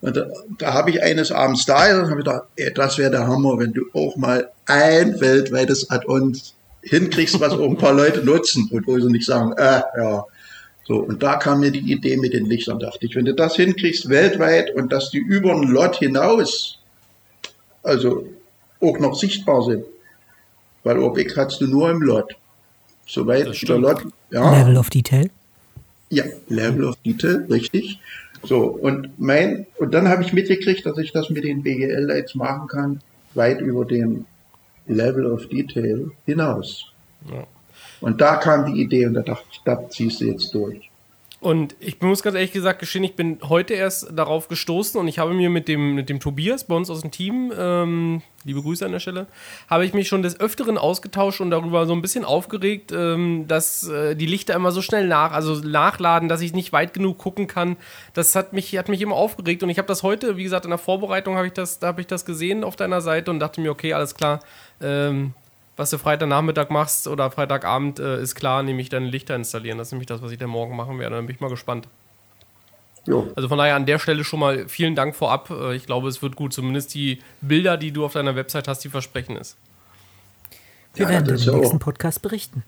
Und da, da habe ich eines Abends da und habe gedacht, ey, das wäre der Hammer, wenn du auch mal ein weltweites Add-on hinkriegst, was auch ein paar Leute nutzen und wo sie nicht sagen, äh, ja. So, und da kam mir die Idee mit den Lichtern, dachte ich, wenn du das hinkriegst weltweit und dass die über einen Lot hinaus, also auch noch sichtbar sind, weil OBX hast du nur im Lot. Soweit Das der stimmt. Lot, ja. Level of Detail. Ja, Level of Detail, richtig. So, und mein, und dann habe ich mitgekriegt, dass ich das mit den BGL-Lights machen kann, weit über den Level of Detail hinaus. Ja. Und da kam die Idee und da dachte ich, das ziehst du jetzt durch. Und ich muss ganz ehrlich gesagt gestehen, ich bin heute erst darauf gestoßen und ich habe mir mit dem, mit dem Tobias bei uns aus dem Team, ähm, liebe Grüße an der Stelle, habe ich mich schon des Öfteren ausgetauscht und darüber so ein bisschen aufgeregt, ähm, dass äh, die Lichter immer so schnell nach, also nachladen, dass ich nicht weit genug gucken kann. Das hat mich, hat mich immer aufgeregt und ich habe das heute, wie gesagt, in der Vorbereitung habe ich das, da habe ich das gesehen auf deiner Seite und dachte mir, okay, alles klar, ähm, was du Freitagnachmittag machst oder Freitagabend, äh, ist klar, nämlich deine Lichter installieren. Das ist nämlich das, was ich dann morgen machen werde. Dann bin ich mal gespannt. Jo. Also von daher an der Stelle schon mal vielen Dank vorab. Äh, Ich glaube, es wird gut. Zumindest die Bilder, die du auf deiner Website hast, die versprechen es. Wir Ja, werden das im nächsten auch- Podcast berichten.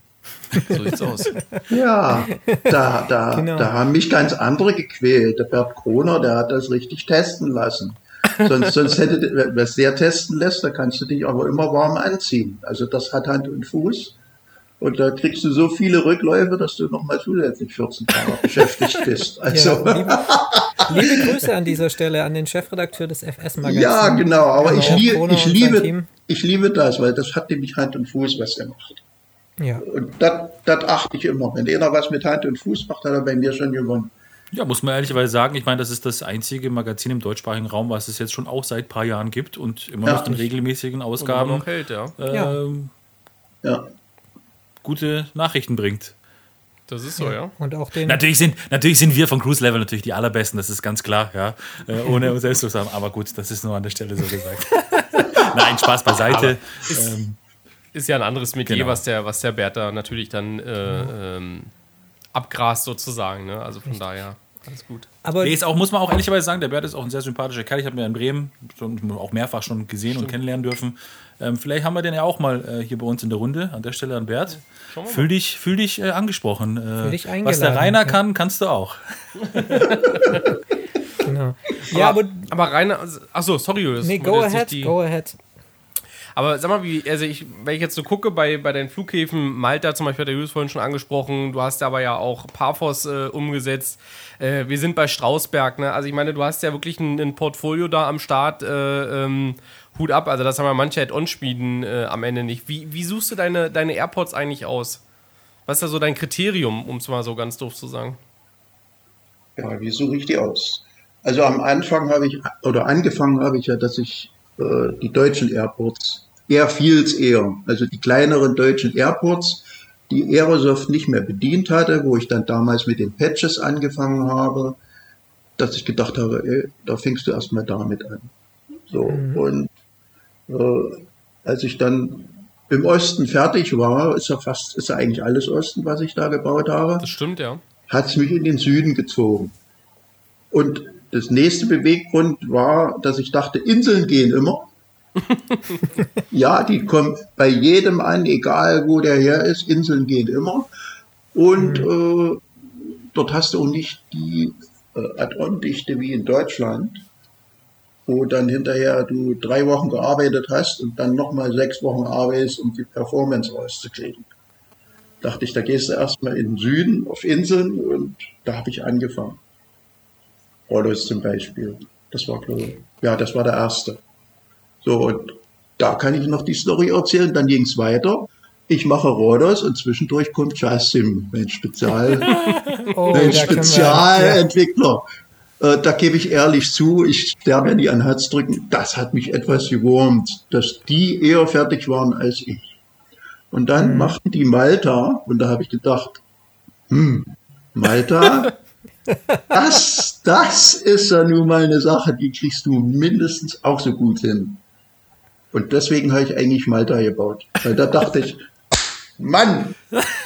So sieht's aus. Ja, da, da, Genau. da haben mich ganz andere gequält. Der Bert Kroner, der hat das richtig testen lassen. Sonst, sonst hätte, wer es der testen lässt, da kannst du dich aber immer warm anziehen. Also das hat Hand und Fuß. Und da kriegst du so viele Rückläufe, dass du nochmal zusätzlich 14 Tage beschäftigt bist. Also, Ja, liebe, liebe Grüße an dieser Stelle an den Chefredakteur des FS-Magazins. Ja, genau, aber ich, liebe, Kroner ich, liebe, ich liebe das, weil das hat nämlich Hand und Fuß, was er macht. Ja. Und das das achte ich immer. Wenn einer was mit Hand und Fuß macht, hat er bei mir schon gewonnen. Ja, muss man ehrlicherweise sagen, ich meine, das ist das einzige Magazin im deutschsprachigen Raum, was es jetzt schon auch seit ein paar Jahren gibt und immer Ja. noch in regelmäßigen Und Ausgaben noch hält, ja. Ja. ähm, Ja. gute Nachrichten bringt. Das ist so, ja. Und auch den. Natürlich sind, natürlich sind wir von Cruise Level natürlich die allerbesten, das ist ganz klar, ja. Äh, ohne uns selbst zu sagen. Aber gut, das ist nur an der Stelle so gesagt. Nein, Spaß beiseite. Ist, Ähm, ist ja ein anderes Metier, Genau. was, der, was der Bert da natürlich dann äh, ähm, abgrast sozusagen. Ne? Also von daher alles gut. Aber Nee, ist auch, muss man auch ehrlicherweise sagen, der Bert ist auch ein sehr sympathischer Kerl. Ich habe ihn ja in Bremen schon, auch mehrfach schon gesehen und kennenlernen dürfen. Ähm, vielleicht haben wir den ja auch mal äh, hier bei uns in der Runde. An der Stelle an Bert. Fühl dich, fühl dich äh, angesprochen. Äh, Fühl dich was der Rainer ja. kann, kannst du auch. genau. Ja, aber, aber Rainer, achso, sorry, Julius. nee, go ahead, die- go ahead. Aber sag mal, wie, also ich, wenn ich jetzt so gucke bei, bei deinen Flughäfen, Malta zum Beispiel, hat der Julius vorhin schon angesprochen, du hast aber ja auch Paphos äh, umgesetzt. Äh, wir sind bei Strausberg, ne? Also ich meine, du hast ja wirklich ein, ein Portfolio da am Start. Äh, ähm, Hut ab, also das haben ja manche Head-On-Schmieden äh, am Ende nicht. Wie, wie suchst du deine, deine AirPods eigentlich aus? Was ist da so dein Kriterium, um es mal so ganz doof zu sagen? Ja, wie suche ich die aus? Also am Anfang habe ich, oder angefangen habe ich ja, dass ich äh, die deutschen Airports, Airfields eher, also die kleineren deutschen Airports, die Aerosoft nicht mehr bedient hatte, wo ich dann damals mit den Patches angefangen habe, dass ich gedacht habe, ey, da fängst du erstmal damit an. So, und äh, als ich dann im Osten fertig war, ist ja fast, ist ja eigentlich alles Osten, was ich da gebaut habe Das stimmt, ja. hat es mich in den Süden gezogen. Und das nächste Beweggrund war, dass ich dachte, Inseln gehen immer. ja, die kommen bei jedem an, egal wo der her ist, Inseln gehen immer. Und äh, dort hast du auch nicht die äh, Add-on-Dichte wie in Deutschland, wo dann hinterher du drei Wochen gearbeitet hast und dann nochmal sechs Wochen arbeitest, um die Performance rauszukriegen dachte ich, da gehst du erstmal in den Süden auf Inseln und da habe ich angefangen. Rhodos zum Beispiel. Das war, glaube ich, ja, das war der erste. So, und da kann ich noch die Story erzählen. Dann ging es weiter. Ich mache Rhodos und zwischendurch kommt Jasim, mein Spezial, Oh, mein Spezialentwickler. Äh, da gebe ich ehrlich zu, ich sterbe ja nie an Herz drücken. Das hat mich etwas gewurmt, dass die eher fertig waren als ich. Und dann Mhm. machten die Malta, und da habe ich gedacht, hm, Malta, das, das ist ja nun mal eine Sache, die kriegst du mindestens auch so gut hin. Und deswegen habe ich eigentlich Malta gebaut. Weil da dachte ich, Mann,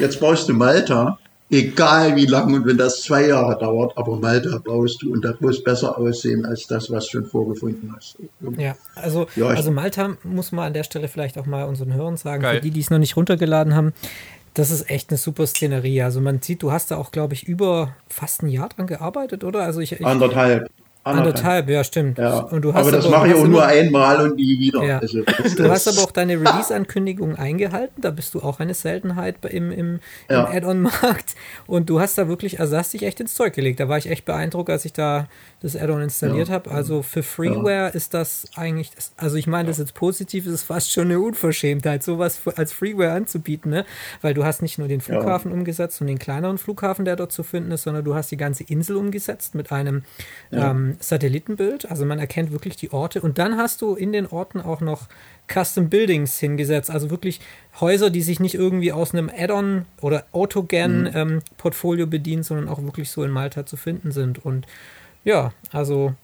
jetzt baust du Malta, egal wie lang und wenn das zwei Jahre dauert, aber Malta baust du und das muss besser aussehen als das, was du schon vorgefunden hast. Ja, also, Ja, also Malta muss man an der Stelle vielleicht auch mal unseren Hörern sagen, Geil. für die, die es noch nicht runtergeladen haben, das ist echt eine super Szenerie. Also man sieht, du hast da auch, glaube ich, über fast ein Jahr dran gearbeitet, oder? Also ich, ich Anderthalb. Anderthalb, ja, stimmt. Ja. Und du hast aber das aber- mache ich auch nur einmal und nie wieder. Ja. Also, Du hast aber auch deine Release-Ankündigung eingehalten. Da bist du auch eine Seltenheit im, im, Ja. im Add-on-Markt. Und du hast da wirklich, also hast dich echt ins Zeug gelegt. Da war ich echt beeindruckt, als ich da das Add-on installiert Ja. habe. Also für Freeware ist das eigentlich, also ich meine das jetzt positiv, ist fast schon eine Unverschämtheit, sowas als Freeware anzubieten, ne? Weil du hast nicht nur den Flughafen umgesetzt und den kleineren Flughafen, der dort zu finden ist, sondern du hast die ganze Insel umgesetzt mit einem ähm, Satellitenbild. Also man erkennt wirklich die Orte. Und dann hast du in den Orten auch noch Custom Buildings hingesetzt. Also wirklich Häuser, die sich nicht irgendwie aus einem Add-on oder Autogen-Portfolio bedienen, sondern auch wirklich so in Malta zu finden sind. Und ja, also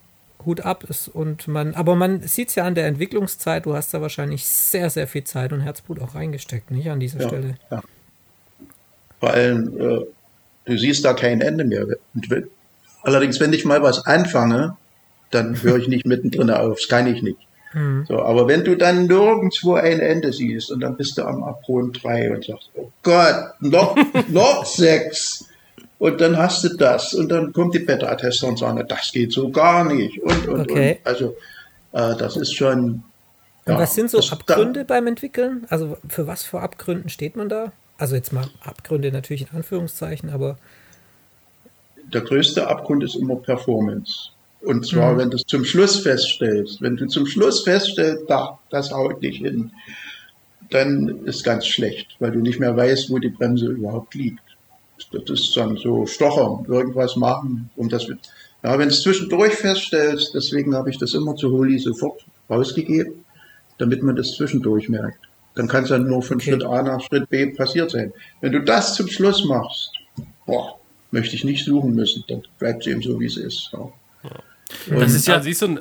Hut ab ist und man, aber man sieht es ja an der Entwicklungszeit, du hast da wahrscheinlich sehr, sehr viel Zeit und Herzblut auch reingesteckt, nicht an dieser Ja, Stelle. ja. Vor allem, äh, du siehst da kein Ende mehr. Allerdings, wenn ich mal was anfange, dann höre ich nicht mittendrin auf. Das kann ich nicht. So, aber wenn du dann nirgendwo ein Ende siehst und dann bist du am Abgrund 3 und sagst, oh Gott, noch, noch sechs. Und dann hast du das und dann kommt die Beta-Tester und sagen, das geht so gar nicht. Und, und, Okay. und. Also, äh, das ist schon. Und ja, was sind so Abgründe beim Entwickeln? Also für was für Abgründen steht man da? Also jetzt mal Abgründe natürlich in Anführungszeichen, aber der größte Abgrund ist immer Performance. Und zwar, Mhm. wenn du es zum Schluss feststellst. Wenn du zum Schluss feststellst, da, das haut nicht hin, dann ist ganz schlecht, weil du nicht mehr weißt, wo die Bremse überhaupt liegt. Das ist dann so stochern, irgendwas machen, um das. Ja, wenn du es zwischendurch feststellst, deswegen habe ich das immer zu Holi sofort rausgegeben, damit man das zwischendurch merkt. Dann kann es dann nur von Okay. Schritt A nach Schritt B passiert sein. Wenn du das zum Schluss machst, boah, möchte ich nicht suchen müssen, dann bleibt es eben so, wie es ist. Ja. Das ist ja, siehst du,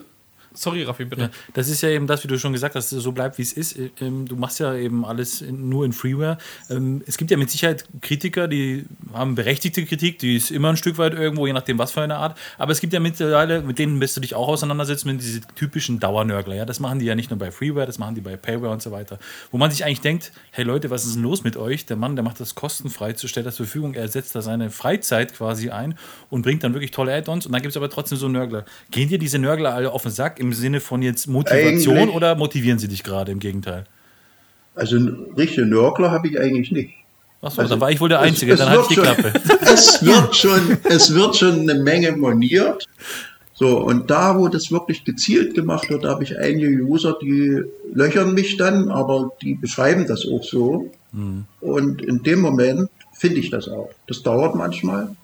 Sorry, Raffi, bitte. Ja, das ist ja eben das, wie du schon gesagt hast, so bleibt, wie es ist. Ähm, Du machst ja eben alles nur in Freeware. Ähm, Es gibt ja mit Sicherheit Kritiker, die haben berechtigte Kritik, die ist immer ein Stück weit irgendwo, je nachdem, was für eine Art. Aber es gibt ja mittlerweile, mit denen wirst du dich auch auseinandersetzen, mit diese typischen Dauernörgler. Ja? Das machen die ja nicht nur bei Freeware, das machen die bei Payware und so weiter. Wo man sich eigentlich denkt, hey Leute, was ist denn los mit euch? Der Mann, der macht das kostenfrei, stellt das zur Verfügung, er setzt da seine Freizeit quasi ein und bringt dann wirklich tolle Add-ons. Und dann gibt es aber trotzdem so Nörgler. Gehen dir diese Nörgler alle auf den Sack im Sinne von jetzt Motivation Eigentlich- oder motivieren sie dich gerade im Gegenteil? Also einen richtigen Nörgler habe ich eigentlich nicht. Achso, Also, dann war ich wohl der es- Einzige, es dann hatte ich die wird Klappe. Es wird schon, es wird schon eine Menge moniert. So, und da, wo das wirklich gezielt gemacht wird, da habe ich einige User, die löchern mich dann, aber die beschreiben das auch so. Und in dem Moment finde ich das auch. Das dauert manchmal.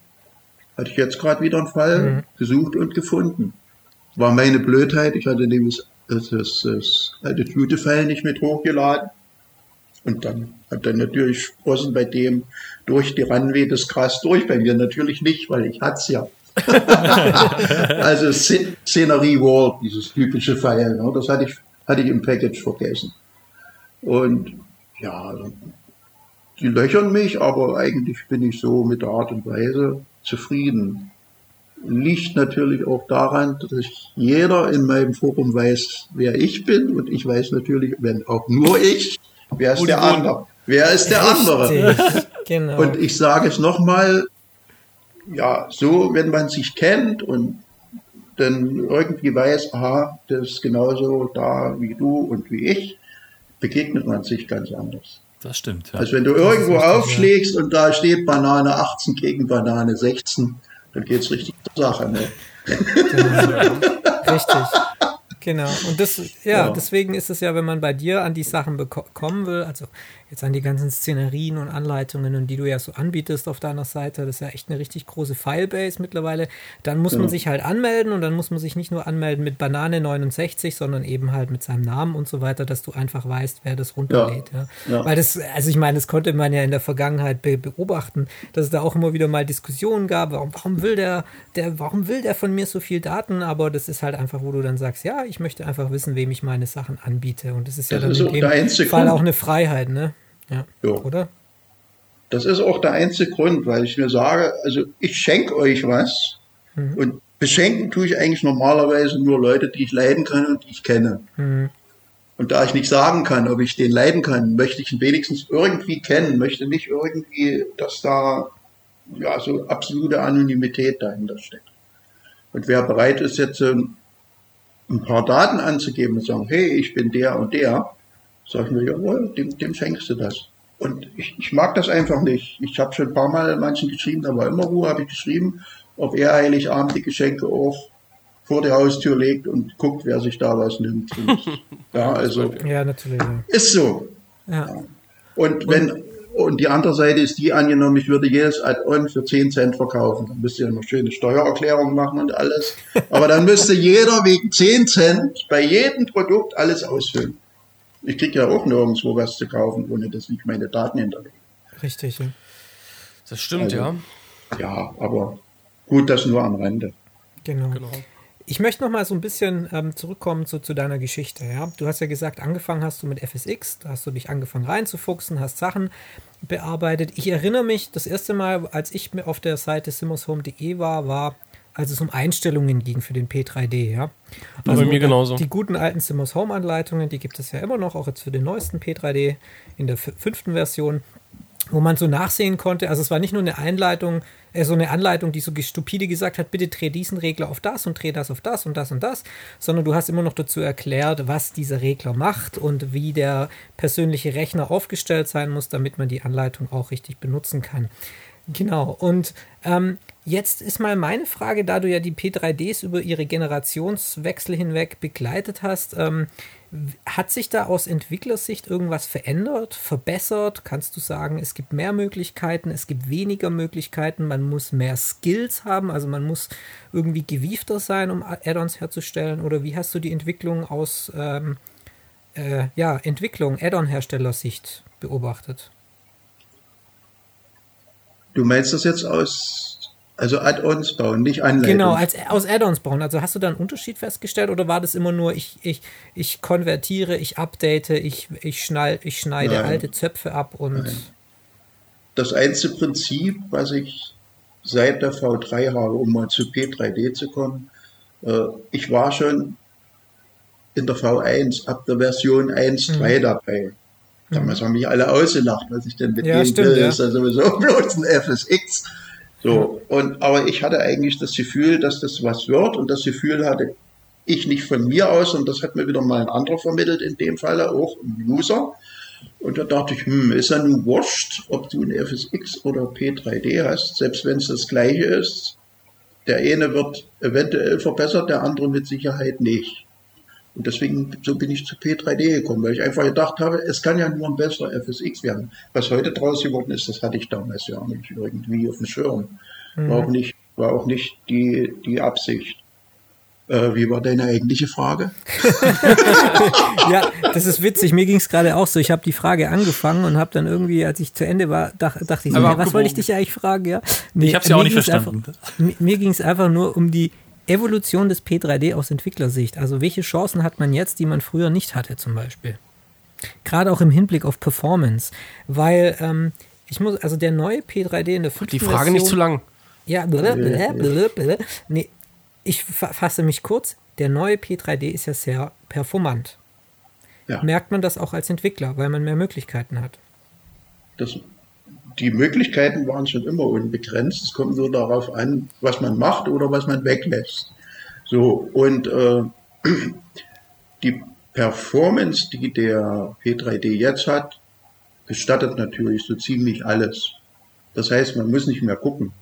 Hatte ich jetzt gerade wieder einen Fall gesucht und gefunden. War meine Blödheit. Ich hatte nämlich das, das, das alte Tute-File nicht mit hochgeladen. Und dann hat dann natürlich Sprossen bei dem durch die Runway das krass durch, bei mir natürlich nicht, weil ich hat's ja. also Szen- Szenerie Wall, dieses typische File, ne, das hatte ich, hatte ich im Package vergessen. Und ja, die löchern mich, aber eigentlich bin ich so mit der Art und Weise zufrieden. Liegt natürlich auch daran, dass jeder in meinem Forum weiß, wer ich bin und ich weiß natürlich, wenn auch nur ich, wer ist der andere? Wer ist der andere? Genau. Und ich sage es nochmal, ja, so, wenn man sich kennt und dann irgendwie weiß, aha, das ist genauso da wie du und wie ich, begegnet man sich ganz anders. Das stimmt. Ja. Also wenn du irgendwo aufschlägst und da steht Banane 18 gegen Banane 16, dann geht's richtig zur Sache. Ne? Richtig. Genau. Und das, ja, Ja. deswegen ist es ja, wenn man bei dir an die Sachen kommen will, also jetzt an die ganzen Szenerien und Anleitungen und die du ja so anbietest auf deiner Seite, das ist ja echt eine richtig große Filebase mittlerweile, dann muss man sich halt anmelden und dann muss man sich nicht nur anmelden mit Banane 69, sondern eben halt mit seinem Namen und so weiter, dass du einfach weißt, wer das runterlädt. Ja. Ja. Weil das, also ich meine, das konnte man ja in der Vergangenheit be beobachten, dass es da auch immer wieder mal Diskussionen gab, warum, warum will der, der, warum will der von mir so viel Daten? Aber das ist halt einfach, wo du dann sagst, ja, ich möchte einfach wissen, wem ich meine Sachen anbiete. Und das ist ja Das dann ist in dem Fall auch eine Freiheit, ne? Ja. Ja. Oder? Das ist auch der einzige Grund, weil ich mir sage, also ich schenke euch was und beschenken tue ich eigentlich normalerweise nur Leute, die ich leiden kann und die ich kenne. Und da ich nicht sagen kann, ob ich den leiden kann, möchte ich ihn wenigstens irgendwie kennen, möchte nicht irgendwie, dass da ja so absolute Anonymität dahinter steckt. Und wer bereit ist, jetzt ähm, ein paar Daten anzugeben und sagen, hey, ich bin der und der, sag ich mir, jawohl, dem, dem schenkst du das. Und ich, ich mag das einfach nicht. Ich habe schon ein paar Mal manchen geschrieben, da war immer Ruhe, habe ich geschrieben, ob er Heiligabend die Geschenke auch vor der Haustür legt und guckt, wer sich da was nimmt. Und, ja, also Ja, natürlich. Ist so. ja. Und wenn und die andere Seite ist die angenommen, ich würde jedes Add-on für 10 Cent verkaufen. Dann müsst ihr noch schöne Steuererklärung machen und alles. Aber dann müsste jeder wegen 10 Cent bei jedem Produkt alles ausfüllen. Ich kriege ja auch nirgendwo was zu kaufen, ohne dass ich meine Daten hinterlege. Richtig. Ja. Das stimmt, Also- ja. Ja, aber gut, das nur am Rande. Genau. Genau. Ich möchte noch mal so ein bisschen ähm, zurückkommen zu, zu deiner Geschichte. Ja? Du hast ja gesagt, angefangen hast du mit FSX, da hast du dich angefangen reinzufuchsen, hast Sachen bearbeitet. Ich erinnere mich, das erste Mal, als ich mir auf der Seite simmershome.de war, war, als es um Einstellungen ging für den P3D. Ja? bei mir die- genauso. Die guten alten Simmers Home Anleitungen, die gibt es ja immer noch, auch jetzt für den neuesten P3D in der fünften Version wo man so nachsehen konnte. Also es war nicht nur eine Einleitung, äh, so eine Anleitung, die so stupide gesagt hat, bitte dreh diesen Regler auf das und dreh das auf das und das und das, sondern du hast immer noch dazu erklärt, was dieser Regler macht und wie der persönliche Rechner aufgestellt sein muss, damit man die Anleitung auch richtig benutzen kann. Genau. Und ähm, jetzt ist mal meine Frage, da du ja die P3Ds über ihre Generationswechsel hinweg begleitet hast, ähm, hat sich da aus Entwicklersicht irgendwas verändert, verbessert? Kannst du sagen, es gibt mehr Möglichkeiten, es gibt weniger Möglichkeiten, man muss mehr Skills haben, also man muss irgendwie gewiefter sein, um Add-ons herzustellen? Oder wie hast du die Entwicklung aus ähm, äh, ja, Entwicklung, Add-on-Herstellersicht beobachtet? Du meinst das jetzt aus Also Add-ons bauen, nicht Anleitungen. Genau, als, aus Add-ons bauen. Also hast du da einen Unterschied festgestellt oder war das immer nur, ich, ich, ich konvertiere, ich update, ich, ich, schnall, ich schneide Nein. alte Zöpfe ab und. Das einzige Prinzip, was ich seit der V3 habe, um mal zu P3D zu kommen, äh, ich war schon in der V1 ab der Version 1.3 dabei. Damals haben mich alle ausgelacht, was ich denn mit Ja, denen stimmt, will. ja. Das ist ja sowieso bloß ein FSX. So, und, aber ich hatte eigentlich das Gefühl, dass das was wird und das Gefühl hatte ich nicht von mir aus und das hat mir wieder mal ein anderer vermittelt, in dem Falle auch ein User. Und da dachte ich, hm, ist ja nun wurscht, ob du ein FSX oder P3D hast, selbst wenn es das gleiche ist. Der eine wird eventuell verbessert, der andere mit Sicherheit nicht. Und deswegen, so bin ich zu P3D gekommen, weil ich einfach gedacht habe, es kann ja nur ein besserer FSX werden. Was heute draus geworden ist, das hatte ich damals ja nicht irgendwie auf dem Schirm. War auch nicht, war auch nicht die, die Absicht. Äh, wie war deine eigentliche Frage? Ja, das ist witzig. Mir ging es gerade auch so. Ich habe die Frage angefangen und habe dann irgendwie, als ich zu Ende war, dach, dachte ich, so, Aber ja, was wollte ich dich eigentlich fragen? Ja? Nee, Ich hab's ja auch mir nicht verstanden. Einfach, mir mir ging es einfach nur um die Evolution des P3D aus Entwicklersicht. Also welche Chancen hat man jetzt, die man früher nicht hatte zum Beispiel? Gerade auch im Hinblick auf Performance. Weil ähm, ich muss, also der neue P3D in der fünften Die Frage nicht zu lang. ja, blablabla, blablabla. nee, ich fa- fasse mich kurz. Der neue P3D ist ja sehr performant. Ja. Merkt man das auch als Entwickler, weil man mehr Möglichkeiten hat? Das, die Möglichkeiten waren schon immer unbegrenzt. Es kommt nur darauf an, was man macht oder was man weglässt. So, und äh, die Performance, die der P3D jetzt hat, gestattet natürlich so ziemlich alles. Das heißt, man muss nicht mehr gucken.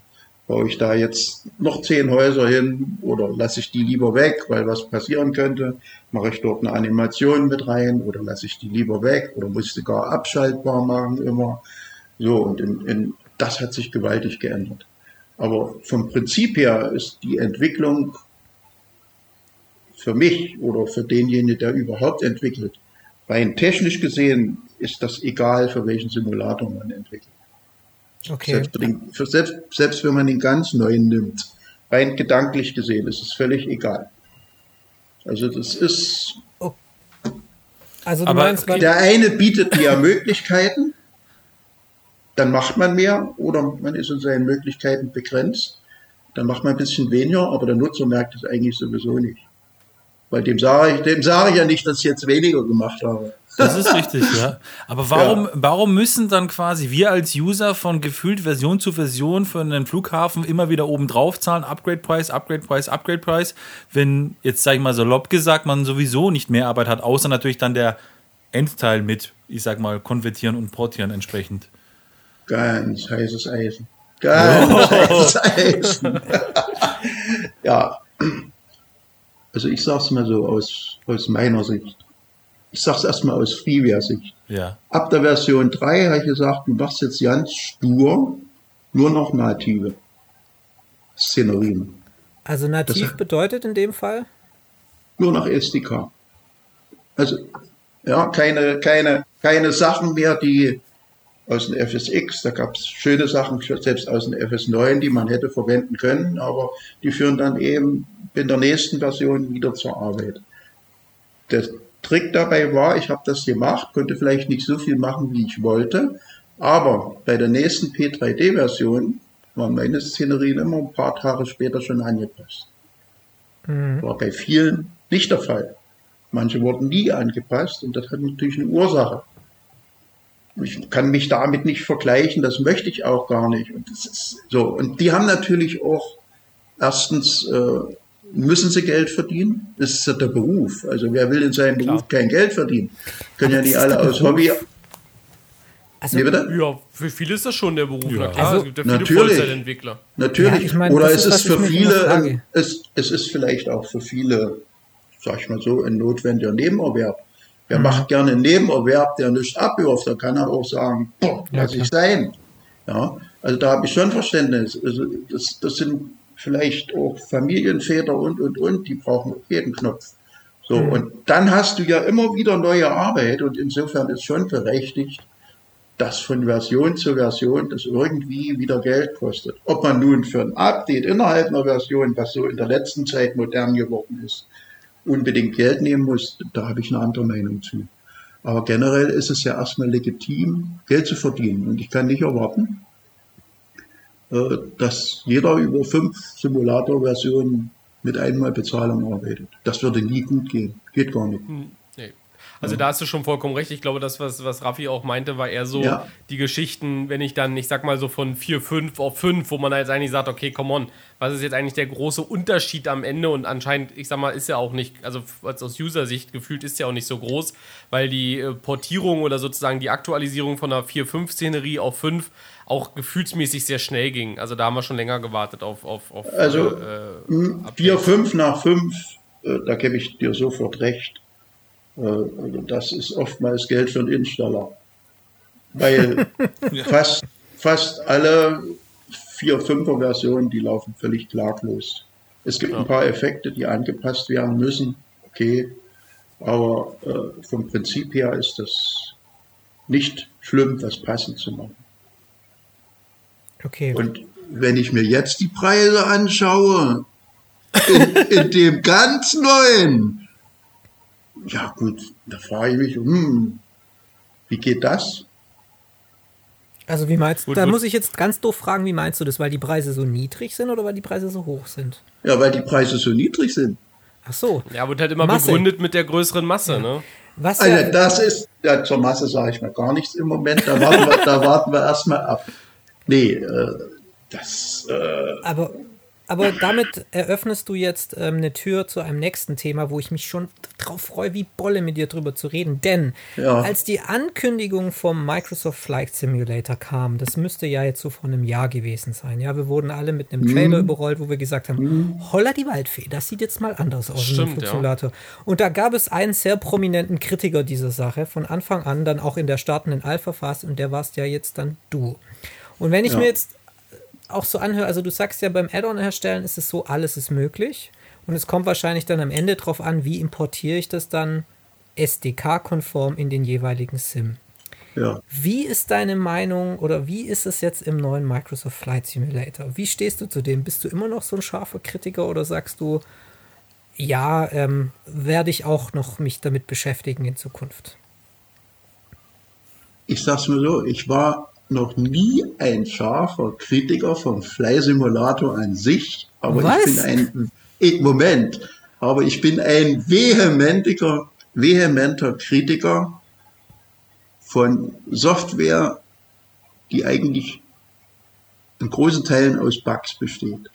Baue ich da jetzt noch zehn Häuser hin oder lasse ich die lieber weg, weil was passieren könnte? Mache ich dort eine Animation mit rein oder lasse ich die lieber weg oder muss ich gar abschaltbar machen immer? So, und in, in, das hat sich gewaltig geändert. Aber vom Prinzip her ist die Entwicklung für mich oder für denjenigen, der überhaupt entwickelt, rein technisch gesehen ist das egal, für welchen Simulator man entwickelt. Okay. Selbst, den, für selbst, selbst wenn man den ganz neuen nimmt, rein gedanklich gesehen, ist es völlig egal. Also das ist, Also du Aber meinst, weil, der eine bietet mehr Möglichkeiten, dann macht man mehr oder man ist in seinen Möglichkeiten begrenzt, dann macht man ein bisschen weniger, aber der Nutzer merkt es eigentlich sowieso nicht. Weil dem sage ich, dem sage ich ja nicht, dass ich jetzt weniger gemacht habe. Das ist richtig, ja. Aber warum, warum müssen dann quasi wir als User von gefühlt Version zu Version für einen Flughafen immer wieder oben drauf zahlen, Upgrade Price, Upgrade Price, Upgrade Price, wenn jetzt, sag ich mal, salopp gesagt, man sowieso nicht mehr Arbeit hat, außer natürlich dann der Endteil mit, ich sag mal, konvertieren und portieren entsprechend. Ganz heißes Eisen. Ganz heißes Eisen. ja. Also ich sag's mal so aus, aus meiner Sicht. Ich sag's erstmal aus Freeware-Sicht. Ja. Ab der Version 3 habe ich gesagt, du machst jetzt ganz stur nur noch native Szenerien. also nativ das- bedeutet in dem Fall? Nur noch SDK. Also, ja, keine, keine, keine Sachen mehr, die aus dem FSX, da gab es schöne Sachen, selbst aus dem FS9, die man hätte verwenden können, aber die führen dann eben in der nächsten Version wieder zur Arbeit. Der Trick dabei war, ich habe das gemacht, konnte vielleicht nicht so viel machen, wie ich wollte, aber bei der nächsten P3D-Version waren meine Szenerien immer ein paar Tage später schon angepasst. War bei vielen nicht der Fall. Manche wurden nie angepasst und das hat natürlich eine Ursache. Ich kann mich damit nicht vergleichen, das möchte ich auch gar nicht. Und das ist so. Und die haben natürlich auch erstens äh, müssen sie Geld verdienen. Das ist ja der Beruf. Also wer will in seinem Beruf kein Geld verdienen? Können ja das nicht alle aus Beruf. Hobby. Also, Nee, bitte? Ja, für viele ist das schon der Beruf. Ja. Na klar, Also- es gibt ja viele Natürlich. Vollzeitentwickler. Natürlich. Ja, ich meine, Oder es ist, ist für viele, ein, es, es ist vielleicht auch für viele, sag ich mal so, ein notwendiger Nebenerwerb. Wer Mhm. macht gerne einen Nebenerwerb, der nicht abwirft, da kann er auch sagen, boah, Ja, lass ich sein. Ja, also da habe ich schon Verständnis. Also das, das sind vielleicht auch Familienväter und, und, und, die brauchen jeden Knopf. So, Mhm. und dann hast du ja immer wieder neue Arbeit und insofern ist schon berechtigt, dass von Version zu Version das irgendwie wieder Geld kostet. Ob man nun für ein Update innerhalb einer Version, was so in der letzten Zeit modern geworden ist, unbedingt Geld nehmen muss, da habe ich eine andere Meinung zu. Aber generell ist es ja erstmal legitim, Geld zu verdienen. Und ich kann nicht erwarten, äh, dass jeder über fünf Simulator-Versionen mit einmal Bezahlung arbeitet. Das würde nie gut gehen. Geht gar nicht. Hm. Also da hast du schon vollkommen recht. Ich glaube, das, was, was Raffi auch meinte, war eher so Ja. die Geschichten, wenn ich dann, ich sag mal so von 4, 5 auf 5, wo man da jetzt eigentlich sagt, okay, come on, was ist jetzt eigentlich der große Unterschied am Ende? Und anscheinend, ich sag mal, ist ja auch nicht, also als aus User-Sicht gefühlt ist ja auch nicht so groß, weil die äh, Portierung oder sozusagen die Aktualisierung von einer 4-5-Szenerie auf 5 auch gefühlsmäßig sehr schnell ging. Also da haben wir schon länger gewartet auf, auf, auf Also, äh, Hm, Vier, fünf nach fünf, äh, da gebe ich dir sofort recht. Äh, also das ist oftmals Geld für den Installer. Weil fast, fast alle vier, fünfer Versionen, die laufen völlig klaglos. Es gibt ein paar Effekte, die angepasst werden müssen. Okay. Aber äh, vom Prinzip her ist das nicht schlimm, das passend zu machen. Okay. Und wenn ich mir jetzt die Preise anschaue, in, in dem ganz neuen, ja gut, da frage ich mich, hm, wie geht das? Also wie meinst du, da gut. muss ich jetzt ganz doof fragen, wie meinst du das, weil die Preise so niedrig sind oder weil die Preise so hoch sind? Ja, weil die Preise so niedrig sind. Ach so. ja, wird halt immer Masse. begründet mit der größeren Masse, ne? Was Also ja, das ist, ja, zur Masse sage ich mal gar nichts im Moment, da warten wir, da warten wir erstmal ab. Nee, äh, das, äh, aber, aber damit eröffnest du jetzt ähm, eine Tür zu einem nächsten Thema, wo ich mich schon drauf freue, wie Bolle mit dir drüber zu reden. Denn Ja. als die Ankündigung vom Microsoft Flight Simulator kam, das müsste ja jetzt so vor einem Jahr gewesen sein. Ja, wir wurden alle mit einem Trailer Mhm. überrollt, wo wir gesagt haben, holla die Waldfee, das sieht jetzt mal anders aus im Stimmt, Flug ja. Simulator. Und da gab es einen sehr prominenten Kritiker dieser Sache, von Anfang an, dann auch in der startenden Alpha-Phase, und der warst ja jetzt dann du. Und wenn ich mir jetzt auch so anhöre, also du sagst ja beim Add-on erstellen ist es so, alles ist möglich. Und es kommt wahrscheinlich dann am Ende drauf an, wie importiere ich das dann SDK-konform in den jeweiligen SIM. ja. Wie ist deine Meinung oder wie ist es jetzt im neuen Microsoft Flight Simulator? Wie stehst du zu dem? Bist du immer noch so ein scharfer Kritiker oder sagst du, ja, ähm, werde ich auch noch mich damit beschäftigen in Zukunft? ich sag's mal so, ich war noch nie ein scharfer Kritiker vom Fly Simulator an sich, aber Was? ich bin ein, ich, Moment, aber ich bin ein vehementiger, vehementer Kritiker von Software, die eigentlich in großen Teilen aus Bugs besteht.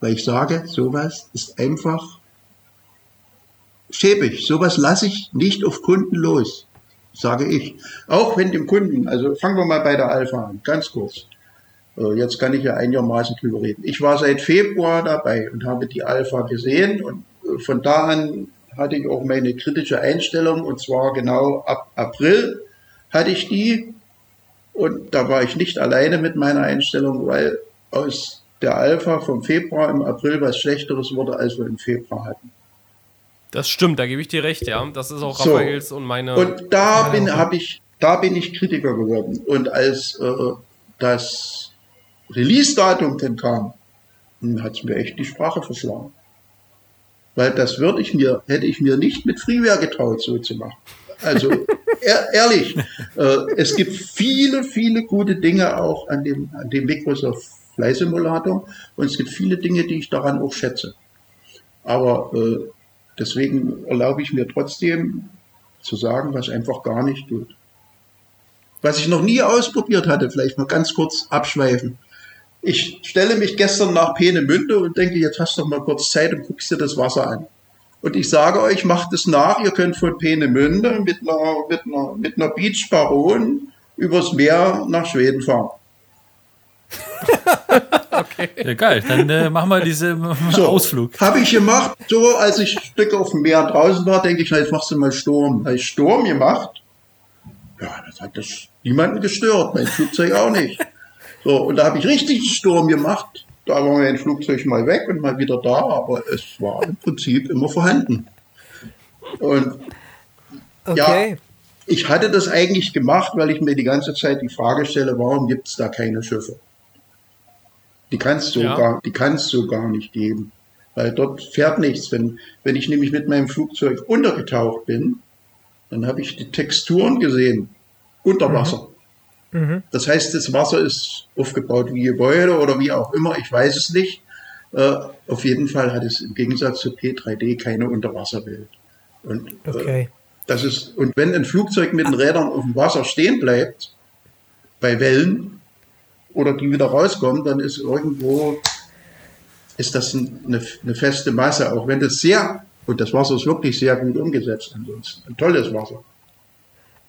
Weil ich sage, sowas ist einfach schäbig. Sowas lasse ich nicht auf Kunden los sage ich. Auch wenn dem Kunden, also fangen wir mal bei der Alpha an, ganz kurz. Äh, Jetzt kann ich ja einigermaßen drüber reden. Ich war seit Februar dabei und habe die Alpha gesehen und äh, von da an hatte ich auch meine kritische Einstellung und zwar genau ab April hatte ich die und da war ich nicht alleine mit meiner Einstellung, weil aus der Alpha vom Februar im April was Schlechteres wurde, als wir im Februar hatten. Das stimmt, da gebe ich dir recht, ja. Das ist auch So. Raphaels und meine. Und da bin, ich, da bin ich Kritiker geworden. Und als äh, das Release-Datum dann kam, hat es mir echt die Sprache verschlagen. Weil das würde ich mir, hätte ich mir nicht mit Freeware getraut, so zu machen. Also ehr, ehrlich, äh, es gibt viele, viele gute Dinge auch an dem, an dem Microsoft Flight Simulator und es gibt viele Dinge, die ich daran auch schätze. Aber äh, deswegen erlaube ich mir trotzdem zu sagen, was einfach gar nicht geht. Was ich noch nie ausprobiert hatte, vielleicht mal ganz kurz abschweifen. Ich stelle mich gestern nach Peenemünde und denke, jetzt hast du noch mal kurz Zeit und guckst dir das Wasser an. Und ich sage euch, macht es nach, ihr könnt von Peenemünde mit einer, mit einer, mit einer Beach Baron übers Meer nach Schweden fahren. Ja, geil. Dann äh, machen wir diesen Ausflug. Habe ich gemacht. So, als ich ein Stück auf dem Meer draußen war, denke ich, na, jetzt machst du mal Sturm. Habe ich Sturm gemacht. Ja, das hat das niemanden gestört. Mein Flugzeug auch nicht. So, und da habe ich richtig einen Sturm gemacht. Da war mein Flugzeug mal weg und mal wieder da, aber es war im Prinzip immer vorhanden. Und Okay. ich hatte das eigentlich gemacht, weil ich mir die ganze Zeit die Frage stelle, warum gibt es da keine Schiffe? Die kannst du Ja. gar, die kannst du gar nicht geben, weil dort fährt nichts. Wenn, wenn ich nämlich mit meinem Flugzeug untergetaucht bin, dann habe ich die Texturen gesehen unter Wasser. Das heißt, das Wasser ist aufgebaut wie Gebäude oder wie auch immer, ich weiß es nicht. Äh, auf jeden Fall hat es im Gegensatz zu P3D keine Unterwasserwelt. Und äh, Okay. das ist, und wenn ein Flugzeug mit den Rädern auf dem Wasser stehen bleibt, bei Wellen, oder die wieder rauskommen, dann ist irgendwo, ist das ein- eine, eine feste Masse, auch wenn das sehr, und das Wasser ist wirklich sehr gut umgesetzt ansonsten. Ein tolles Wasser.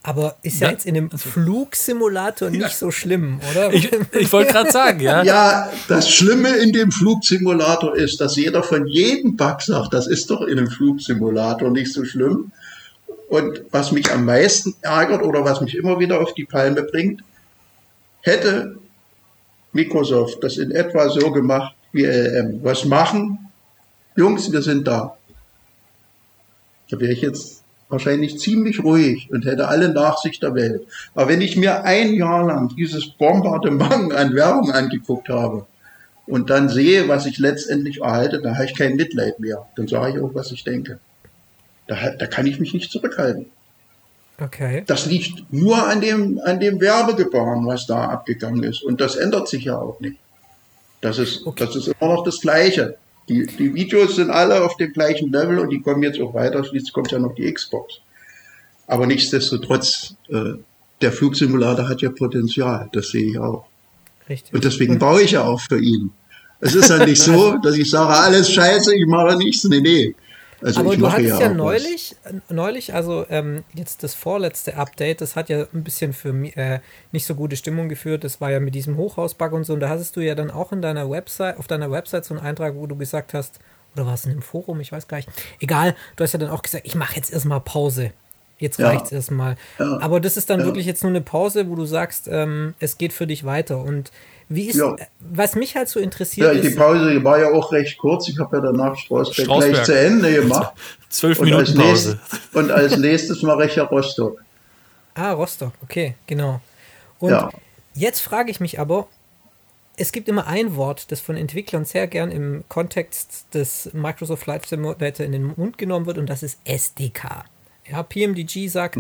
Aber ist ja Ja, jetzt in einem Flugsimulator nicht so schlimm, oder? Ich, ich wollte gerade sagen, ja. Ja, das Schlimme in dem Flugsimulator ist, dass jeder von jedem Bug sagt, das ist doch in einem Flugsimulator nicht so schlimm. Und was mich am meisten ärgert oder was mich immer wieder auf die Palme bringt, hätte Microsoft das in etwa so gemacht wie LM. Was machen? Jungs, wir sind da. Da wäre ich jetzt wahrscheinlich ziemlich ruhig und hätte alle Nachsicht der Welt. Aber wenn ich mir ein Jahr lang dieses Bombardement an Werbung angeguckt habe und dann sehe, was ich letztendlich erhalte, da habe ich kein Mitleid mehr. Dann sage ich auch, was ich denke. Da, da kann ich mich nicht zurückhalten. Okay. Das liegt nur an dem, an dem Werbegebaren, was da abgegangen ist. Und das ändert sich ja auch nicht. Das ist, das ist immer noch das Gleiche. Die, die Videos sind alle auf dem gleichen Level und die kommen jetzt auch weiter. Schließlich kommt ja noch die Xbox. Aber nichtsdestotrotz, äh, der Flugsimulator hat ja Potenzial. Das sehe ich auch. Richtig. Und deswegen baue ich ja auch für ihn. Es ist ja nicht so, dass ich sage, alles scheiße, ich mache nichts. Nee, nee. Also Aber du hattest ja, was. neulich, äh, neulich, also ähm, jetzt das vorletzte Update, das hat ja ein bisschen für mich äh, nicht so gute Stimmung geführt. Das war ja mit diesem Hochhausbug und so. Und da hattest du ja dann auch in deiner Website, auf deiner Website so einen Eintrag, wo du gesagt hast, oder war es in einem Forum, ich weiß gar nicht. Egal, du hast ja dann auch gesagt, ich mache jetzt erstmal Pause. Jetzt Ja. reicht's erstmal. Ja. Aber das ist dann Ja. wirklich jetzt nur eine Pause, wo du sagst, ähm, es geht für dich weiter. Und wie ist, Ja. was mich halt so interessiert Ja, die Pause die war ja auch recht kurz. Ich habe ja danach Strausberg, Strausberg. gleich zu Ende gemacht. Zwölf Und als, Minuten nächstes, Pause. und als nächstes mache ich ja Rostock. Ah, Rostock, okay, genau. Und Ja. jetzt frage ich mich aber, es gibt immer ein Wort, das von Entwicklern sehr gern im Kontext des Microsoft Flight Simulator in den Mund genommen wird und das ist SDK. Ja, PMDG sagt,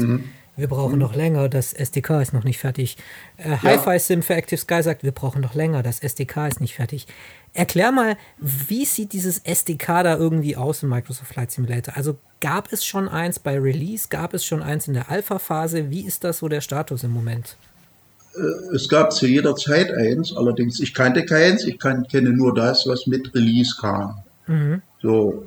wir brauchen noch länger, das SDK ist noch nicht fertig. Äh, Hi-Fi Sim für Active Sky sagt, wir brauchen noch länger, das SDK ist nicht fertig. Erklär mal, wie sieht dieses SDK da irgendwie aus im Microsoft Flight Simulator? Also gab es schon eins bei Release, gab es schon eins in der Alpha-Phase? Wie ist das so der Status im Moment? Es gab zu jeder Zeit eins, allerdings ich kannte keins, ich kenne nur das, was mit Release kam. So.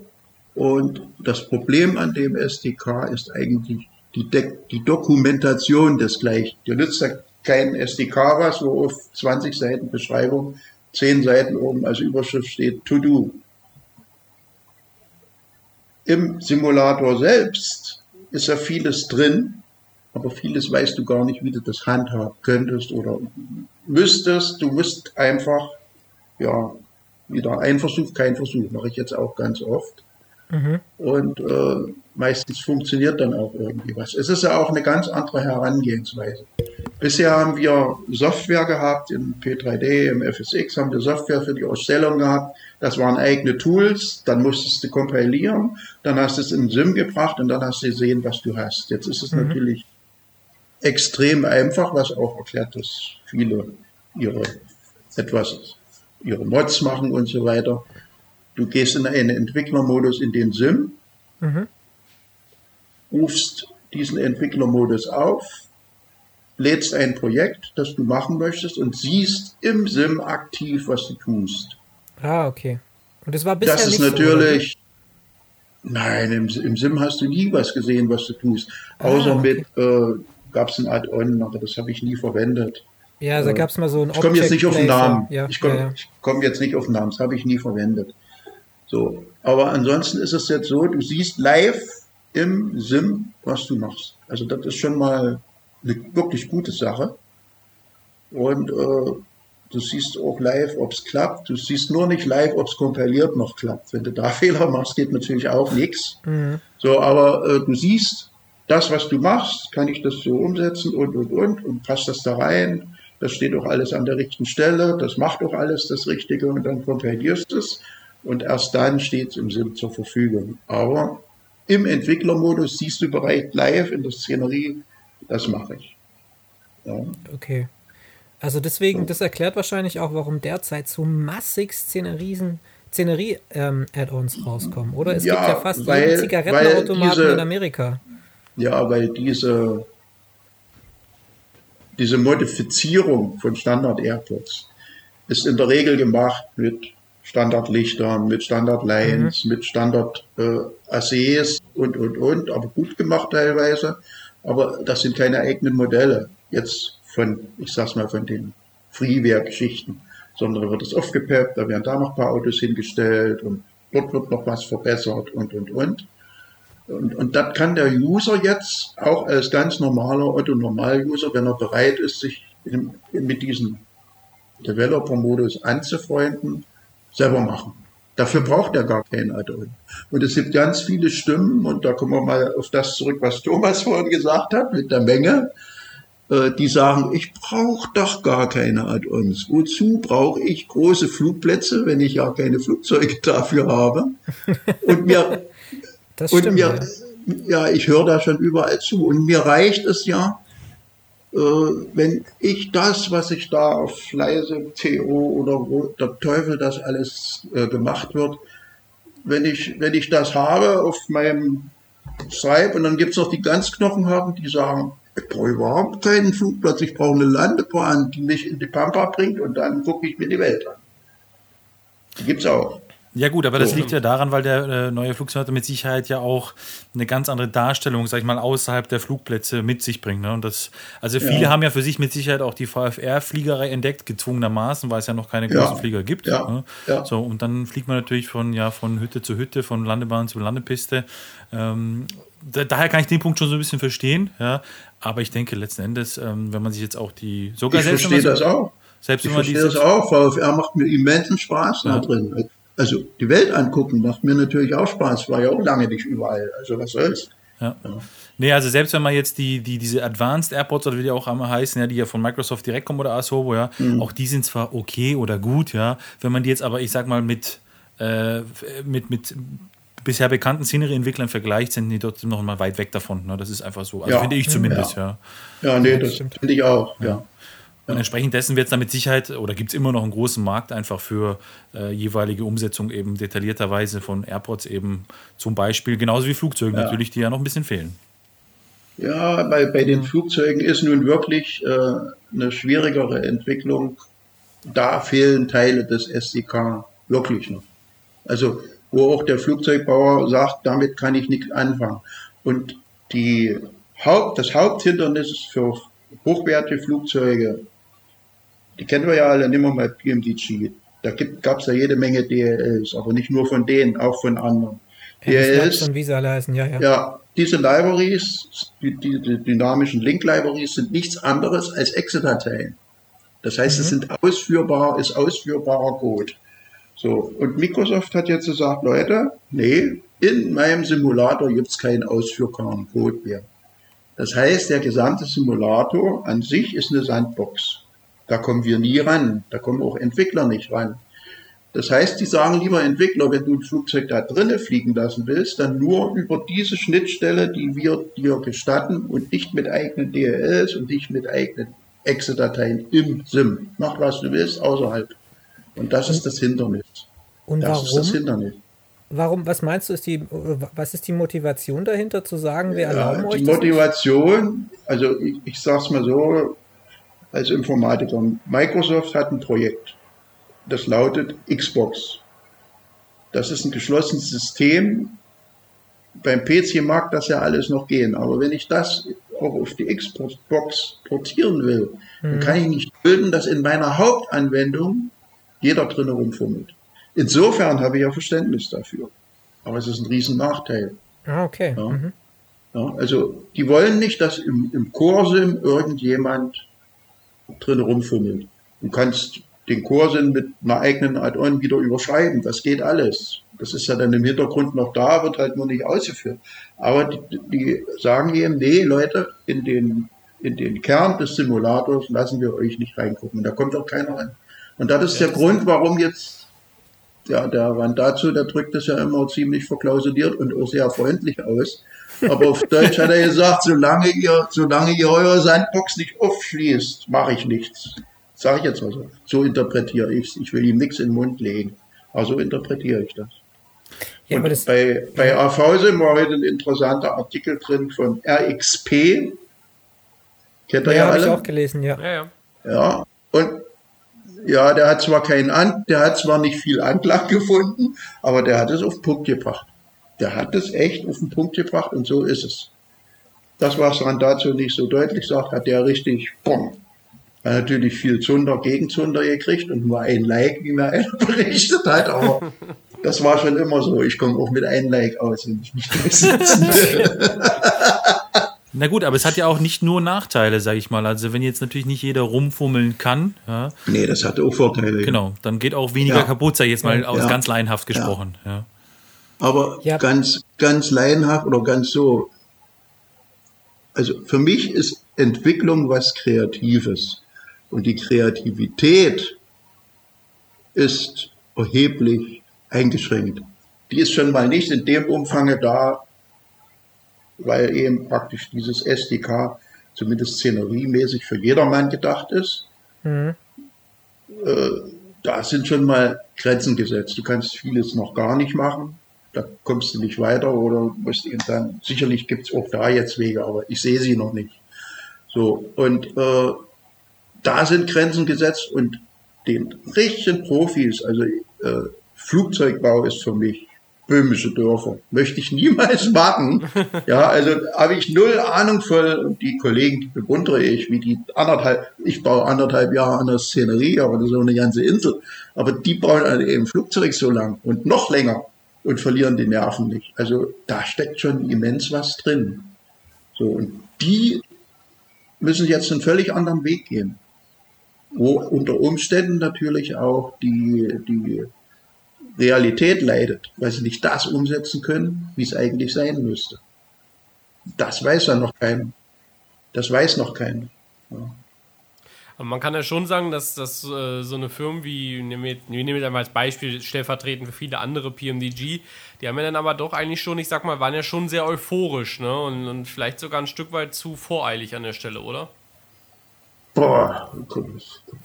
Und das Problem an dem SDK ist eigentlich die, De die Dokumentation des gleichen. Dir nützt ja kein SDK was, wo auf 20 Seiten Beschreibung 10 Seiten oben als Überschrift steht To Do. Im Simulator selbst ist ja vieles drin, aber vieles weißt du gar nicht, wie du das handhaben könntest oder müsstest. Du musst einfach, ja, wieder ein Versuch, kein Versuch, mache ich jetzt auch ganz oft. Und äh, meistens funktioniert dann auch irgendwie was. Es ist ja auch eine ganz andere Herangehensweise. Bisher haben wir Software gehabt, im P3D, im FSX haben wir Software für die Ausstellung gehabt. Das waren eigene Tools, dann musstest du kompilieren, dann hast du es in Sim gebracht und dann hast du gesehen, was du hast. Jetzt ist es natürlich extrem einfach, was auch erklärt, dass viele ihre etwas, ihre Mods machen und so weiter. Du gehst in einen Entwicklermodus in den Sim, rufst diesen Entwicklermodus auf, lädst ein Projekt, das du machen möchtest und siehst im Sim aktiv, was du tust. Ah, okay. Und das war bisher Das ist nicht natürlich, nein, im, im Sim hast du nie was gesehen, was du tust. Außer Ah, okay. mit, äh, gab es ein Add-on, aber das habe ich nie verwendet. so. Ja, da gab es mal so ein Ich komme jetzt nicht auf den Namen. Ja, ich komme ja, ja. komm jetzt nicht auf den Namen. Das habe ich nie verwendet. So. Aber ansonsten ist es jetzt so, du siehst live im Sim, was du machst. Also das ist schon mal eine wirklich gute Sache. Und äh, du siehst auch live, ob es klappt. Du siehst nur nicht live, ob es kompiliert noch klappt. Wenn du da Fehler machst, geht natürlich auch nichts. Mhm. So, aber äh, du siehst das, was du machst, kann ich das so umsetzen und, und, und, und passt das da rein. Das steht auch alles an der richtigen Stelle, das macht auch alles das Richtige und dann kompilierst du es und erst dann steht es im Sim zur Verfügung. Aber im Entwicklermodus siehst du bereits live in der Szenerie, das mache ich. Ja. Okay. Also deswegen, das erklärt wahrscheinlich auch, warum derzeit so massig Szenerien, Szenerie-Add-ons ähm, rauskommen, oder? Es ja, gibt ja fast weil, jeden Zigarettenautomaten diese, in Amerika. Ja, weil diese, diese Modifizierung von Standard-AirPods ist in der Regel gemacht mit Standardlichtern, mit Standardlines, mhm. mit Standard-ACs äh, und, und, und, aber gut gemacht teilweise. Aber das sind keine eigenen Modelle. Jetzt von, ich sag's mal, von den Freeware-Geschichten, sondern da wird es aufgepeppt, da werden da noch ein paar Autos hingestellt und dort wird noch was verbessert und, und, und. Und, und das kann der User jetzt auch als ganz normaler Otto-Normal-User, wenn er bereit ist, sich in, mit diesem Developer-Modus anzufreunden, selber machen. Dafür braucht er gar kein Add-on. Und es gibt ganz viele Stimmen, und da kommen wir mal auf das zurück, was Thomas vorhin gesagt hat, mit der Menge, äh, die sagen, ich brauche doch gar keine Add-ons. Wozu brauche ich große Flugplätze, wenn ich ja keine Flugzeuge dafür habe? Und mir, stimmt, und mir, ja. ja, ich höre da schon überall zu. Und mir reicht es ja, wenn ich das, was ich da auf Fleise, CO oder wo der Teufel das alles äh, gemacht wird, wenn ich, wenn ich das habe auf meinem Stripe und dann gibt es noch die ganz Knochenharten, die sagen, ich brauche überhaupt keinen Flugplatz, ich brauche eine Landebahn, die mich in die Pampa bringt und dann gucke ich mir die Welt an. Die gibt es auch. Ja gut, aber das liegt ja daran, weil der äh, neue Flugzeug mit Sicherheit ja auch eine ganz andere Darstellung, sag ich mal, außerhalb der Flugplätze mit sich bringt. Ne? Und das, also viele ja. haben ja für sich mit Sicherheit auch die VFR-Fliegerei entdeckt, gezwungenermaßen, weil es ja noch keine großen ja. Flieger gibt. Ja. Ne? So, und dann fliegt man natürlich von, ja, von Hütte zu Hütte, von Landebahn zu Landepiste. Ähm, da, daher kann ich den Punkt schon so ein bisschen verstehen, ja. Aber ich denke letzten Endes, ähm, wenn man sich jetzt auch die sogar ich selbst verstehe das auch. Selbst ich verstehe das auch. VFR macht mir immensen Spaß da drin. Also die Welt angucken macht mir natürlich auch Spaß. War ja auch lange nicht überall. Also was soll's. Ja. ja. Nee, also selbst wenn man jetzt die, die, diese Advanced AirPods oder wie die auch einmal heißen, ja, die ja von Microsoft direkt kommen oder Asobo, ja, mhm. auch die sind zwar okay oder gut, ja. Wenn man die jetzt aber, ich sag mal, mit, äh, mit, mit bisher bekannten Szenery-Entwicklern vergleicht, sind die dort noch mal weit weg davon. Ne? Das ist einfach so. Also ja. finde ich zumindest, ja. Ja, ja nee, das finde ich auch, ja. Und entsprechend dessen wird es dann mit Sicherheit oder gibt es immer noch einen großen Markt einfach für äh, jeweilige Umsetzung eben detaillierterweise von AirPods eben zum Beispiel, genauso wie Flugzeuge ja. natürlich, die ja noch ein bisschen fehlen. Ja, bei, bei den Flugzeugen ist nun wirklich äh, eine schwierigere Entwicklung. Da fehlen Teile des SDK wirklich noch. Also wo auch der Flugzeugbauer sagt, damit kann ich nichts anfangen. Und die Haupt, das Haupthindernis für hochwertige Flugzeuge die kennen wir ja alle, nehmen wir mal PMDG. Da gab es ja jede Menge DLLs, aber nicht nur von denen, auch von anderen. DLLs, und wie sie alle heißen, ja, ja. Ja, diese Libraries, die, die, die dynamischen Link-Libraries sind nichts anderes als Exe-Dateien. Das heißt, mhm. es sind ausführbar, ist ausführbarer Code. So, und Microsoft hat jetzt gesagt, Leute, nee, in meinem Simulator gibt es keinen ausführbaren Code mehr. Das heißt, der gesamte Simulator an sich ist eine Sandbox. Da kommen wir nie ran. Da kommen auch Entwickler nicht ran. Das heißt, die sagen lieber Entwickler, wenn du ein Flugzeug da drinnen fliegen lassen willst, dann nur über diese Schnittstelle, die wir dir gestatten und nicht mit eigenen DLLs und nicht mit eigenen Exe-Dateien im SIM. Mach was du willst außerhalb. Und das ist das Hindernis. Und das warum? ist das Hindernis. Warum, was meinst du, ist die, was ist die Motivation dahinter zu sagen, wir erlauben ja, euch die das? Die Motivation, also ich, ich sag's mal so, als Informatiker. Microsoft hat ein Projekt, das lautet Xbox. Das ist ein geschlossenes System. Beim PC mag das ja alles noch gehen, aber wenn ich das auch auf die Xbox portieren will, mhm. dann kann ich nicht bilden, dass in meiner Hauptanwendung jeder drin rumfummelt. Insofern habe ich ja Verständnis dafür. Aber es ist ein riesen Nachteil. Ah, okay. Ja. Mhm. Ja, also die wollen nicht, dass im, im Core-Sim irgendjemand drin rumfummelt. Du kannst den Kursen mit einer eigenen Add-on wieder überschreiben. Das geht alles. Das ist ja dann im Hintergrund noch da, wird halt nur nicht ausgeführt. Aber die, die sagen eben, nee, Leute, in den, in den Kern des Simulators lassen wir euch nicht reingucken. Da kommt auch keiner rein. Und das ist der Grund, warum jetzt ja, der Rand dazu, der drückt das ja immer ziemlich verklausuliert und auch sehr freundlich aus. Aber auf Deutsch hat er gesagt, solange ihr, solange ihr eure Sandbox nicht aufschließt, mache ich nichts. Sage ich jetzt mal so. So interpretiere ich es. Ich will ihm nichts in den Mund legen. Aber so interpretiere ich das. Ja, und das, bei, bei AV sind wir heute ein interessanter Artikel drin von RXP. Kennt ihr ja, ja alle? ich auch gelesen, ja. Ja, ja. ja. und ja, der hat zwar keinen An, der hat zwar nicht viel Anklang gefunden, aber der hat es auf den Punkt gebracht. Der hat es echt auf den Punkt gebracht und so ist es. Das, was dazu nicht so deutlich sagt, hat der richtig, bumm, hat natürlich viel Zunder gegen Zunder gekriegt und nur ein Like, wie mir einer berichtet hat, aber das war schon immer so. Ich komme auch mit einem Like aus, wenn ich mich durchsetze. Na gut, aber es hat ja auch nicht nur Nachteile, sag ich mal. Also wenn jetzt natürlich nicht jeder rumfummeln kann. Ja, nee, das hat auch Vorteile. Genau, dann geht auch weniger ja. kaputt, sag ich jetzt mal, aus ja. ganz laienhaft gesprochen. Ja. Aber ganz, ganz laienhaft oder ganz so. Also für mich ist Entwicklung was Kreatives. Und die Kreativität ist erheblich eingeschränkt. Die ist schon mal nicht in dem Umfang da, weil eben praktisch dieses SDK zumindest szeneriemäßig für jedermann gedacht ist. Mhm. Äh, da sind schon mal Grenzen gesetzt. Du kannst vieles noch gar nicht machen. Da kommst du nicht weiter oder musst eben dann, sicherlich gibt es auch da jetzt Wege, aber ich sehe sie noch nicht. So, und äh, da sind Grenzen gesetzt und den richtigen Profis, also äh, Flugzeugbau ist für mich böhmische Dörfer. Möchte ich niemals machen. Ja, also habe ich null Ahnung von, und die Kollegen, die bewundere ich, wie die anderthalb, ich baue anderthalb Jahre an der Szenerie, aber auch eine ganze Insel. Aber die bauen halt eben Flugzeug so lang und noch länger und verlieren die Nerven nicht. Also da steckt schon immens was drin. So, und die müssen jetzt einen völlig anderen Weg gehen. Wo unter Umständen natürlich auch die, die Realität leidet, weil sie nicht das umsetzen können, wie es eigentlich sein müsste. Das weiß ja noch keiner. Das weiß noch keiner. Ja. Aber man kann ja schon sagen, dass, dass äh, so eine Firma wie, nehmen wir, wir nehmen einmal als Beispiel stellvertretend für viele andere PMDG, die haben ja dann aber doch eigentlich schon, ich sag mal, waren ja schon sehr euphorisch, ne? Und, und vielleicht sogar ein Stück weit zu voreilig an der Stelle, oder? Boah,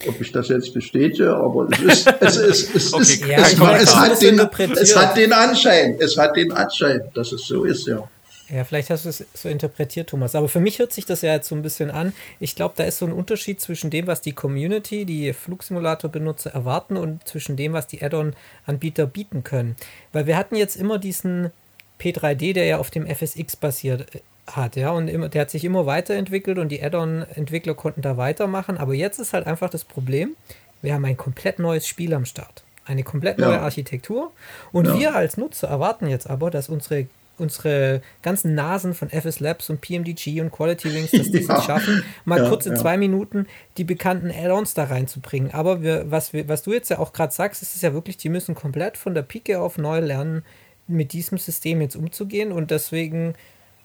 ob ich das jetzt bestätige, aber es ist, es ist, es, okay, ist, ja, es, es, hat den, es hat den Anschein, es hat den Anschein, dass es so ist, ja. Ja, vielleicht hast du es so interpretiert, Thomas. Aber für mich hört sich das ja jetzt so ein bisschen an. Ich glaube, da ist so ein Unterschied zwischen dem, was die Community, die Flugsimulator-Benutzer erwarten und zwischen dem, was die Add-on-Anbieter bieten können. Weil wir hatten jetzt immer diesen P3D, der ja auf dem FSX basiert hat, ja, und immer, der hat sich immer weiterentwickelt und die Add-on-Entwickler konnten da weitermachen. Aber jetzt ist halt einfach das Problem, wir haben ein komplett neues Spiel am Start. Eine komplett neue ja. Architektur. Und ja. wir als Nutzer erwarten jetzt aber, dass unsere unsere ganzen Nasen von FS Labs und PMDG und Quality Wings, dass die ja. es schaffen, mal ja, kurz in ja. zwei Minuten die bekannten Add-ons da reinzubringen. Aber wir, was, wir, was du jetzt ja auch gerade sagst, ist es ja wirklich, die müssen komplett von der Pike auf neu lernen, mit diesem System jetzt umzugehen. Und deswegen,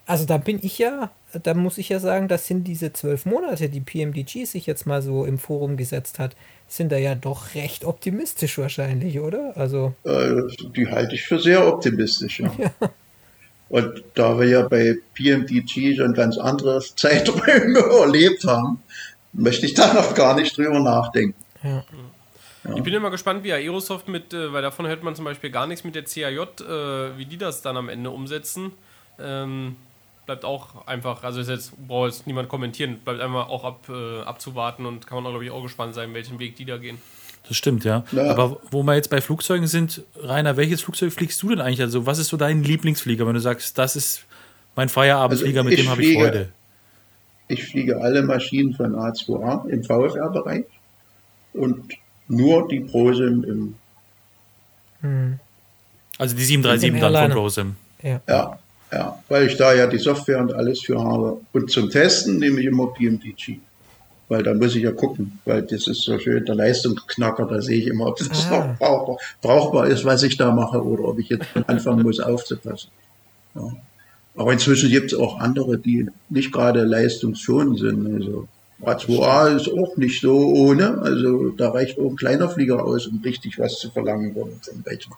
also da bin ich ja, da muss ich ja sagen, das sind diese zwölf Monate, die PMDG sich jetzt mal so im Forum gesetzt hat, sind da ja doch recht optimistisch wahrscheinlich, oder? Also äh, die halte ich für sehr optimistisch, ja. Und da wir ja bei PMDG schon ganz andere Zeiträume erlebt haben, möchte ich da noch gar nicht drüber nachdenken. Ja. Ja. Ich bin immer gespannt, wie Aerosoft mit, äh, weil davon hört man zum Beispiel gar nichts mit der CAJ, äh, wie die das dann am Ende umsetzen. Ähm, bleibt auch einfach, also jetzt braucht jetzt niemand kommentieren, bleibt einfach auch ab, äh, abzuwarten und kann man auch, glaube ich, auch gespannt sein, welchen Weg die da gehen. Das stimmt, ja. ja. Aber wo wir jetzt bei Flugzeugen sind, Rainer, welches Flugzeug fliegst du denn eigentlich? Also, was ist so dein Lieblingsflieger, wenn du sagst, das ist mein Feierabendflieger, also mit dem habe ich Freude? Ich fliege alle Maschinen von A2A im VFR-Bereich und nur die ProSim im. Hm. Also die 737 dann von ProSim. Ja. ja, ja, weil ich da ja die Software und alles für habe. Und zum Testen nehme ich immer PMDG. Weil da muss ich ja gucken, weil das ist so schön der Leistungsknacker, da sehe ich immer, ob das Ah. noch brauchbar, brauchbar ist, was ich da mache oder ob ich jetzt anfangen muss aufzupassen. Ja. Aber inzwischen gibt es auch andere, die nicht gerade leistungsschonend sind. Also A2A ist auch nicht so ohne. Also da reicht auch ein kleiner Flieger aus, um richtig was zu verlangen vom Rechner.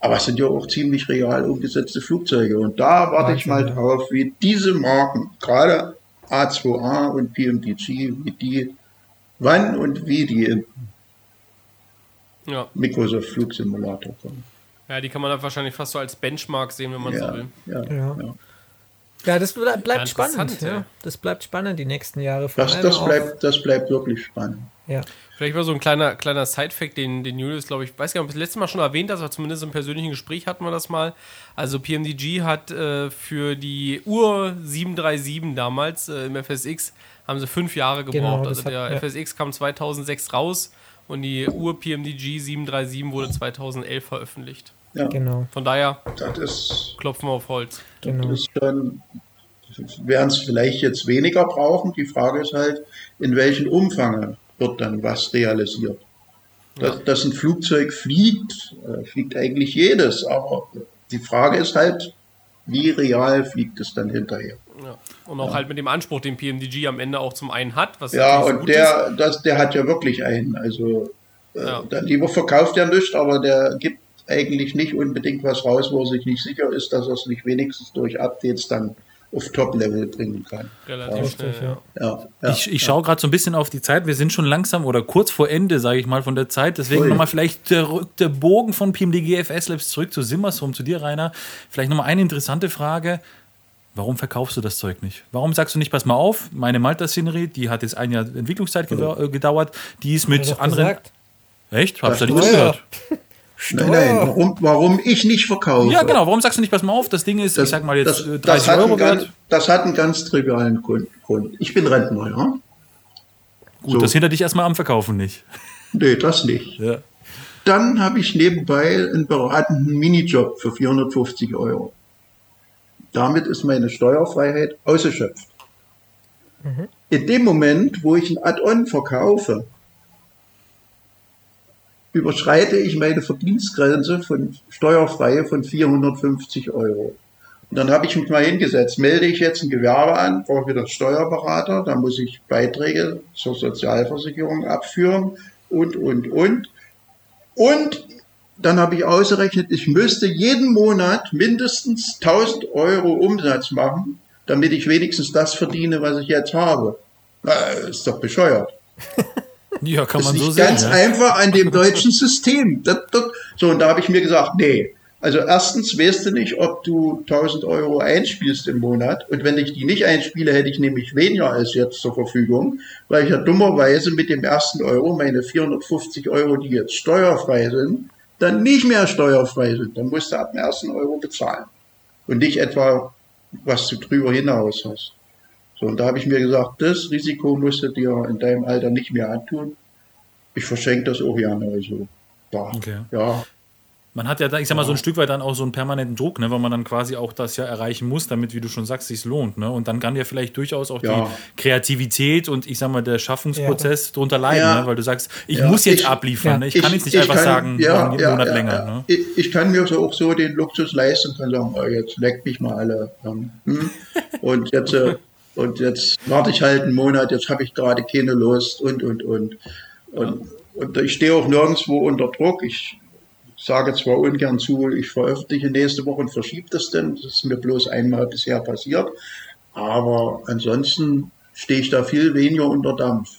Aber es sind ja auch ziemlich real umgesetzte Flugzeuge. Und da warte ich mal drauf, wie diese Marken, gerade A2A und PMDG, wie die, wann und wie die in Ja. Microsoft Flugsimulator kommen. ja, die kann man dann wahrscheinlich fast so als Benchmark sehen, wenn man so Ja, will. ja, Ja. ja. Ja, das ble- bleibt Ja, spannend. Das bleibt spannend die nächsten Jahre. Vor Das, allem das, bleibt, das bleibt wirklich spannend. Ja. Vielleicht mal so ein kleiner, kleiner Side-Fact, den, den Julius, glaube ich, weiß gar nicht, ob ich das letzte Mal schon erwähnt hast, aber zumindest im persönlichen Gespräch hatten wir das mal. Also PMDG hat äh, für die Ur 737 damals äh, im FSX haben sie fünf Jahre gebraucht. Genau, also das hat- der ja. FSX kam 2006 raus und die Ur PMDG 737 wurde 2011 veröffentlicht. Ja, Genau, Von daher das ist, klopfen wir auf Holz. genau. das ist schon, werden es vielleicht jetzt weniger brauchen. Die Frage ist halt, in welchem Umfang wird dann was realisiert. Dass, dass ein Flugzeug fliegt, äh, fliegt eigentlich jedes, aber die Frage ist halt, wie real fliegt es dann hinterher? Ja. Und auch halt mit dem Anspruch, den PMDG am Ende auch zum einen hat, was Ja, und der, das, der hat ja wirklich einen. Also, äh, Ja. der lieber verkauft er nichts, aber der gibt eigentlich nicht unbedingt was raus, wo er sich nicht sicher ist, dass er es nicht wenigstens durch Updates dann auf Top-Level bringen kann. Relativ schnell, Richtig, ja. ja. Ja, ja. Ich, ich schaue gerade so ein bisschen auf die Zeit. Wir sind schon langsam oder kurz vor Ende, sage ich mal, von der Zeit. Deswegen nochmal vielleicht der, der Bogen von PMDG FS Labs zurück zu Simmersrum, zu dir, Rainer. Vielleicht nochmal eine interessante Frage. Warum verkaufst du das Zeug nicht? Warum sagst du nicht, pass mal auf, meine Malta-Szenerie, die hat jetzt ein Jahr Entwicklungszeit gedau gedauert, die ist mit er anderen. gesagt. Echt? Hab's Das da nicht ist- gehört. Nein, nein, warum, warum ich nicht verkaufe? Ja, genau. Warum sagst du nicht, pass mal auf, das Ding ist, ich sag mal jetzt das, äh, das 30 hat Euro einen ganz, wert. das hat einen ganz trivialen Grund. Ich bin Rentner, ja? Gut, so. das hindert dich erstmal am Verkaufen nicht. Nee, das nicht. Ja. Dann habe ich nebenbei einen beratenden Minijob für 450 Euro. Damit ist meine Steuerfreiheit ausgeschöpft. In dem Moment, wo ich ein Add-on verkaufe, überschreite ich meine Verdienstgrenze von steuerfreie von 450 Euro. Und dann habe ich mich mal hingesetzt, melde ich jetzt ein Gewerbe an, brauche wieder Steuerberater, dann muss ich Beiträge zur Sozialversicherung abführen und, und, und. Und dann habe ich ausgerechnet, ich müsste jeden Monat mindestens 1000 Euro Umsatz machen, damit ich wenigstens das verdiene, was ich jetzt habe. Na, ist doch bescheuert. ja, kann man ist so sehen. ganz Ja. einfach an dem deutschen System. Das, das, so, und da habe ich mir gesagt, nee. Also erstens weißt du nicht, ob du 1000 Euro einspielst im Monat. Und wenn ich die nicht einspiele, hätte ich nämlich weniger als jetzt zur Verfügung, weil ich ja dummerweise mit dem ersten Euro meine 450 Euro, die jetzt steuerfrei sind, dann nicht mehr steuerfrei sind. Dann musst du ab dem ersten Euro bezahlen. Und nicht etwa, was du drüber hinaus hast. So, und da habe ich mir gesagt, das Risiko musst du dir in deinem Alter nicht mehr antun. Ich verschenke das auch gerne. Also, ja, Okay. ja, Man hat ja, da, ich sag mal, so ein Stück weit dann auch so einen permanenten Druck, ne, weil man dann quasi auch das ja erreichen muss, damit, wie du schon sagst, sich lohnt. Ne? Und dann kann ja vielleicht durchaus auch Ja. die Kreativität und ich sag mal, der Schaffungsprozess drunter leiden, Ja. ne? weil du sagst, ich Ja. muss jetzt Ich- abliefern. Ja. Ne? Ich, kann jetzt nicht einfach sagen, ja, einen ja, Monat ja, länger. ja. Ne? Ich, ich kann mir so auch so den Luxus leisten, kann sagen, oh, jetzt leckt mich mal alle. Hm? Und jetzt, äh, und jetzt warte ich halt einen Monat, jetzt habe ich gerade keine Lust und, und, und. Und, und ich stehe auch nirgendwo unter Druck. Ich sage zwar ungern zu, ich veröffentliche nächste Woche und verschiebe das denn. Das ist mir bloß einmal bisher passiert. Aber ansonsten stehe ich da viel weniger unter Dampf.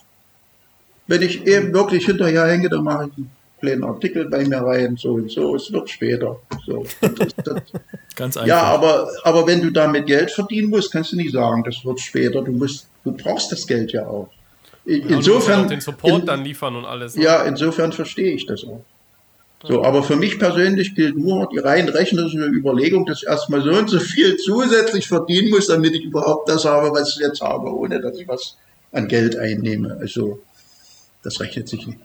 Wenn ich eben wirklich hinterher hänge, dann mache ich kleinen Artikel bei mir rein, so und so, es wird später. So. Das, das, Ganz einfach. ja, aber, aber wenn du damit Geld verdienen musst, kannst du nicht sagen, das wird später. Du musst, du brauchst das Geld ja auch. In- Ja, insofern, auch den Support in, dann liefern und alles. ne? ja, insofern verstehe ich das auch. So, aber für mich persönlich gilt nur die rein rechnerische Überlegung, dass ich erstmal so und so viel zusätzlich verdienen muss, damit ich überhaupt das habe, was ich jetzt habe, ohne dass ich was an Geld einnehme. Also, das rechnet sich nicht.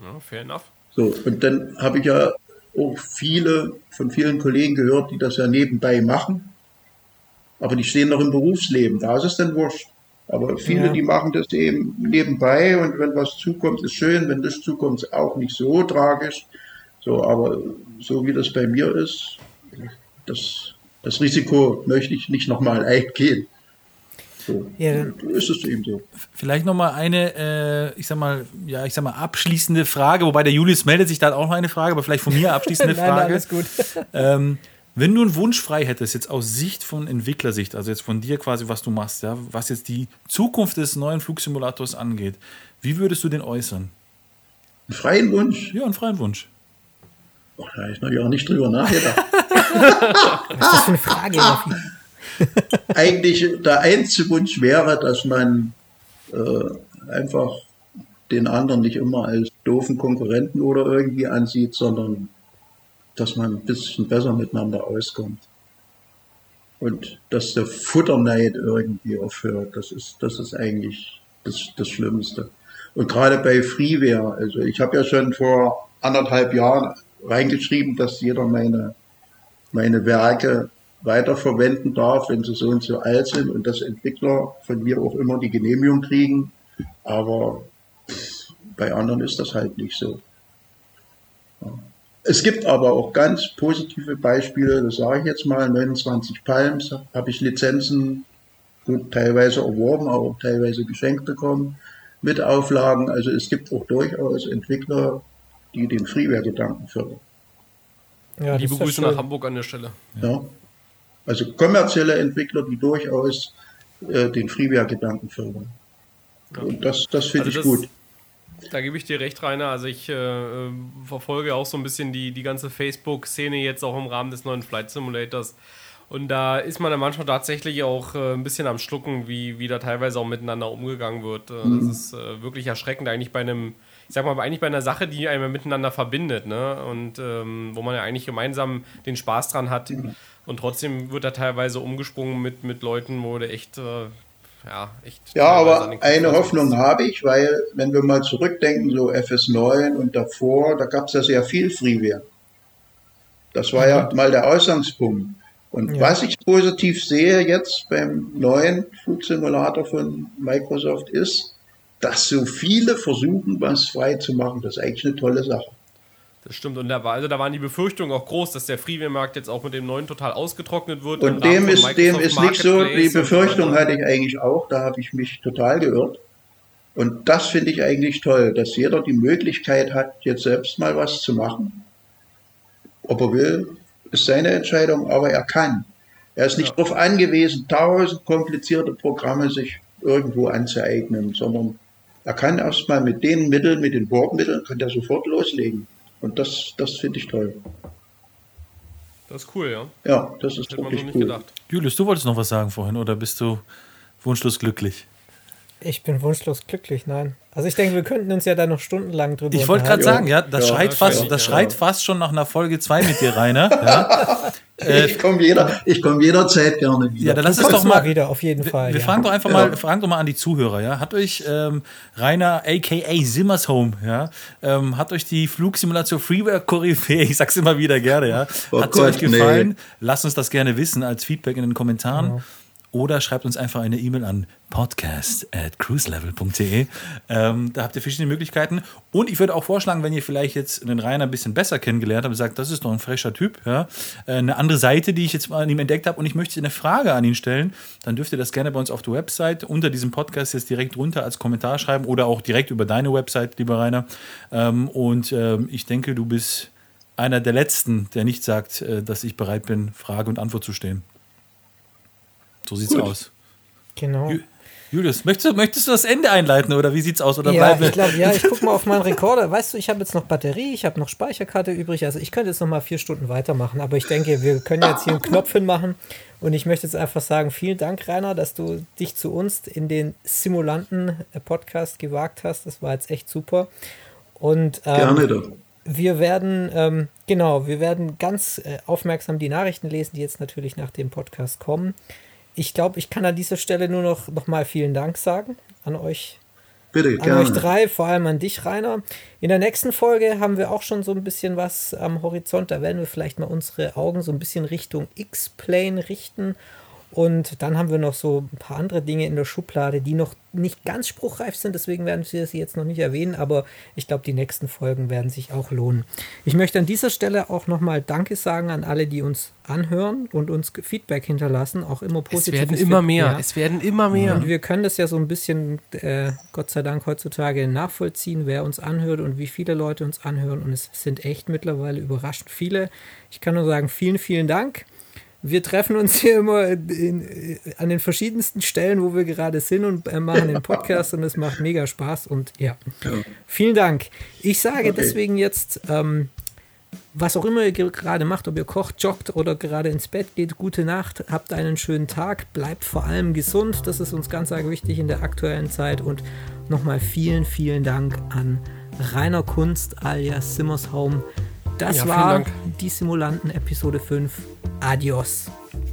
Ja, fair enough. So, und dann habe ich ja auch viele, von vielen Kollegen gehört, die das ja nebenbei machen. Aber die stehen noch im Berufsleben. Da ist es dann wurscht. Aber viele, Ja. die machen das eben nebenbei und wenn was zukommt, ist schön. Wenn das zukommt, ist auch nicht so tragisch. So, aber so wie das bei mir ist, das, das Risiko möchte ich nicht nochmal eingehen. So Ja, dann- ist es eben so. Vielleicht noch mal eine, äh, ich sag mal, ja, ich sag mal abschließende Frage, wobei der Julius meldet sich da auch noch eine Frage, aber vielleicht von mir abschließende Nein, Frage. alles gut. Ähm, wenn du einen Wunsch frei hättest, jetzt aus Sicht von Entwicklersicht, also jetzt von dir quasi, was du machst, ja, was jetzt die Zukunft des neuen Flugsimulators angeht, wie würdest du den äußern? Einen freien Wunsch, Ja, einen freien Wunsch. oh, da habe ich noch ja nicht drüber nachgedacht. Was ist das für eine Frage? Eigentlich der einzige Wunsch wäre, dass man äh, einfach den anderen nicht immer als doofen Konkurrenten oder irgendwie ansieht, sondern dass man ein bisschen besser miteinander auskommt. Und dass der Futterneid irgendwie aufhört, das ist, das ist eigentlich das, das Schlimmste. Und gerade bei Freeware, also ich habe ja schon vor anderthalb Jahren reingeschrieben, dass jeder meine, meine Werke weiterverwenden darf, wenn sie so und so alt sind und dass Entwickler von mir auch immer die Genehmigung kriegen. Aber bei anderen ist das halt nicht so. Ja. Es gibt aber auch ganz positive Beispiele, das sage ich jetzt mal, 29 Palms habe ich Lizenzen gut teilweise erworben, aber auch teilweise geschenkt bekommen mit Auflagen. Also es gibt auch durchaus Entwickler, die den Freeware-Gedanken fördern. Ja, Liebe ja Grüße nach Hamburg an der Stelle. Ja. Also kommerzielle Entwickler, die durchaus äh, den Freeware-Gedanken fördern. Und das, das finde Also ich das- gut. Da gebe ich dir recht, Rainer. Also ich äh, äh, verfolge auch so ein bisschen die, die ganze Facebook-Szene jetzt auch im Rahmen des neuen Flight Simulators. Und da ist man dann manchmal tatsächlich auch äh, ein bisschen am Schlucken, wie, wie da teilweise auch miteinander umgegangen wird. Äh, Das ist äh, wirklich erschreckend eigentlich bei einem, ich sag mal, eigentlich bei einer Sache, die einen miteinander verbindet, ne? Und ähm, wo man ja eigentlich gemeinsam den Spaß dran hat. Und trotzdem wird da teilweise umgesprungen mit, mit Leuten, wo du echt, äh, ja, echt. Ja, aber eine Hoffnung habe ich, weil wenn wir mal zurückdenken, so FS9 und davor, da gab es ja sehr viel Freeware. Das war ja mal der Ausgangspunkt. Und Ja. was ich positiv sehe jetzt beim neuen Flugsimulator von Microsoft ist, dass so viele versuchen, was frei zu machen. Das ist eigentlich eine tolle Sache. Das stimmt. Und da, war, also da waren die Befürchtungen auch groß, dass der Freeware-Markt jetzt auch mit dem neuen total ausgetrocknet wird. Und Rahmen dem ist, dem ist nicht so, die und Befürchtung hatte ich eigentlich auch, da habe ich mich total geirrt. Und das finde ich eigentlich toll, dass jeder die Möglichkeit hat, jetzt selbst mal was zu machen. Ob er will, ist seine Entscheidung, aber er kann. Er ist nicht darauf angewiesen, tausend komplizierte Programme sich irgendwo anzueignen, sondern er kann erstmal mit den Mitteln, mit den Bordmitteln, kann er sofort loslegen. Und das, das finde ich toll. Das ist cool, ja. Ja, das ist Hätte man so wirklich nicht cool. gedacht. Julius, du wolltest noch was sagen vorhin oder bist du wunschlos glücklich? Ich bin wunschlos glücklich, nein. Also ich denke, wir könnten uns ja da noch stundenlang drüber Ich wollte gerade sagen, ja, das Ja, schreit fast, das ja. schreit fast schon nach einer Folge 2 mit dir, Rainer. Ja, Ich komme jeder, ich komme jederzeit gerne wieder. ja dann lass es doch mal wieder, auf jeden Fall. Wir ja. fragen doch einfach Ja. mal, fragen doch mal an die Zuhörer, ja. Hat euch ähm, Rainer, aka Simmers Home, ja, ähm, hat euch die Flugsimulation Freeware Koryphäe, ich sag's immer wieder gerne, ja, Oh hat sie Gott, euch gefallen? nee. Lasst uns das gerne wissen als Feedback in den Kommentaren. Oder schreibt uns einfach eine E-Mail an podcast at cruiselevel.de. Ähm, da habt ihr verschiedene Möglichkeiten. Und ich würde auch vorschlagen, wenn ihr vielleicht jetzt den Rainer ein bisschen besser kennengelernt habt und sagt, das ist doch ein fresher Typ, ja, äh, eine andere Seite, die ich jetzt mal an ihm entdeckt habe und ich möchte eine Frage an ihn stellen, dann dürft ihr das gerne bei uns auf der Website unter diesem Podcast jetzt direkt runter als Kommentar schreiben oder auch direkt über deine Website, lieber Rainer. Ähm, und ähm, ich denke, du bist einer der Letzten, der nicht sagt, äh, dass ich bereit bin, Frage und Antwort zu stehen. So sieht's Gut. aus. Genau. Ju- Julius, möchtest du, möchtest du das Ende einleiten oder wie sieht's aus? Oder Ja, bleiben ich glaube, ja, ich gucke mal auf meinen Rekorder. Weißt du, ich habe jetzt noch Batterie, ich habe noch Speicherkarte übrig. Also ich könnte jetzt noch mal vier Stunden weitermachen. Aber ich denke, wir können jetzt hier einen Knopf hinmachen. Und ich möchte jetzt einfach sagen, vielen Dank, Rainer, dass du dich zu uns in den Simulanten-Podcast gewagt hast. Das war jetzt echt super. Und ähm, Gerne doch. wir werden, ähm, genau, wir werden ganz äh, aufmerksam die Nachrichten lesen, die jetzt natürlich nach dem Podcast kommen. Ich glaube, ich kann an dieser Stelle nur noch, noch mal vielen Dank sagen an euch Bitte, an euch gerne. drei, vor allem an dich, Rainer. In der nächsten Folge haben wir auch schon so ein bisschen was am Horizont. Da werden wir vielleicht mal unsere Augen so ein bisschen Richtung X-Plane richten Und dann haben wir noch so ein paar andere Dinge in der Schublade, die noch nicht ganz spruchreif sind, deswegen werden wir sie jetzt noch nicht erwähnen, aber ich glaube, die nächsten Folgen werden sich auch lohnen. Ich möchte an dieser Stelle auch nochmal Danke sagen an alle, die uns anhören und uns Feedback hinterlassen, auch immer positiv. Es werden immer mehr, ja. es werden immer mehr. Und wir können das ja so ein bisschen, äh, Gott sei Dank, heutzutage nachvollziehen, wer uns anhört und wie viele Leute uns anhören. Und es sind echt mittlerweile überraschend viele. Ich kann nur sagen, vielen, vielen Dank. Wir treffen uns hier immer in, in, an den verschiedensten Stellen, wo wir gerade sind und äh, machen den Podcast und es macht mega Spaß und ja, vielen Dank. Ich sage okay. deswegen jetzt, ähm, was auch immer ihr gerade macht, ob ihr kocht, joggt oder gerade ins Bett geht, gute Nacht, habt einen schönen Tag, bleibt vor allem gesund, das ist uns ganz arg wichtig in der aktuellen Zeit und nochmal vielen, vielen Dank an Rainer Kunst alias Simmers Home. Das ja, war die Simulanten Episode 5. Adios.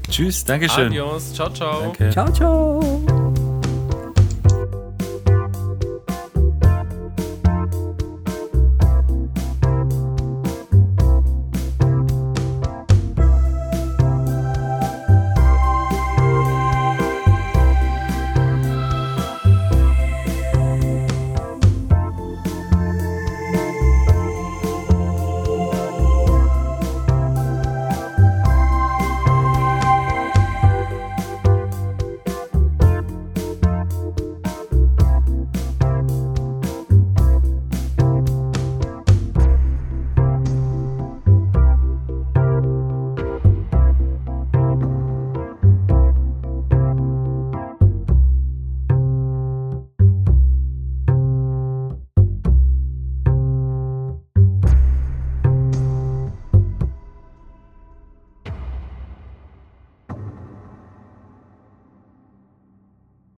Tschüss, Dankeschön. Adios, ciao, ciao. Danke. Ciao, ciao.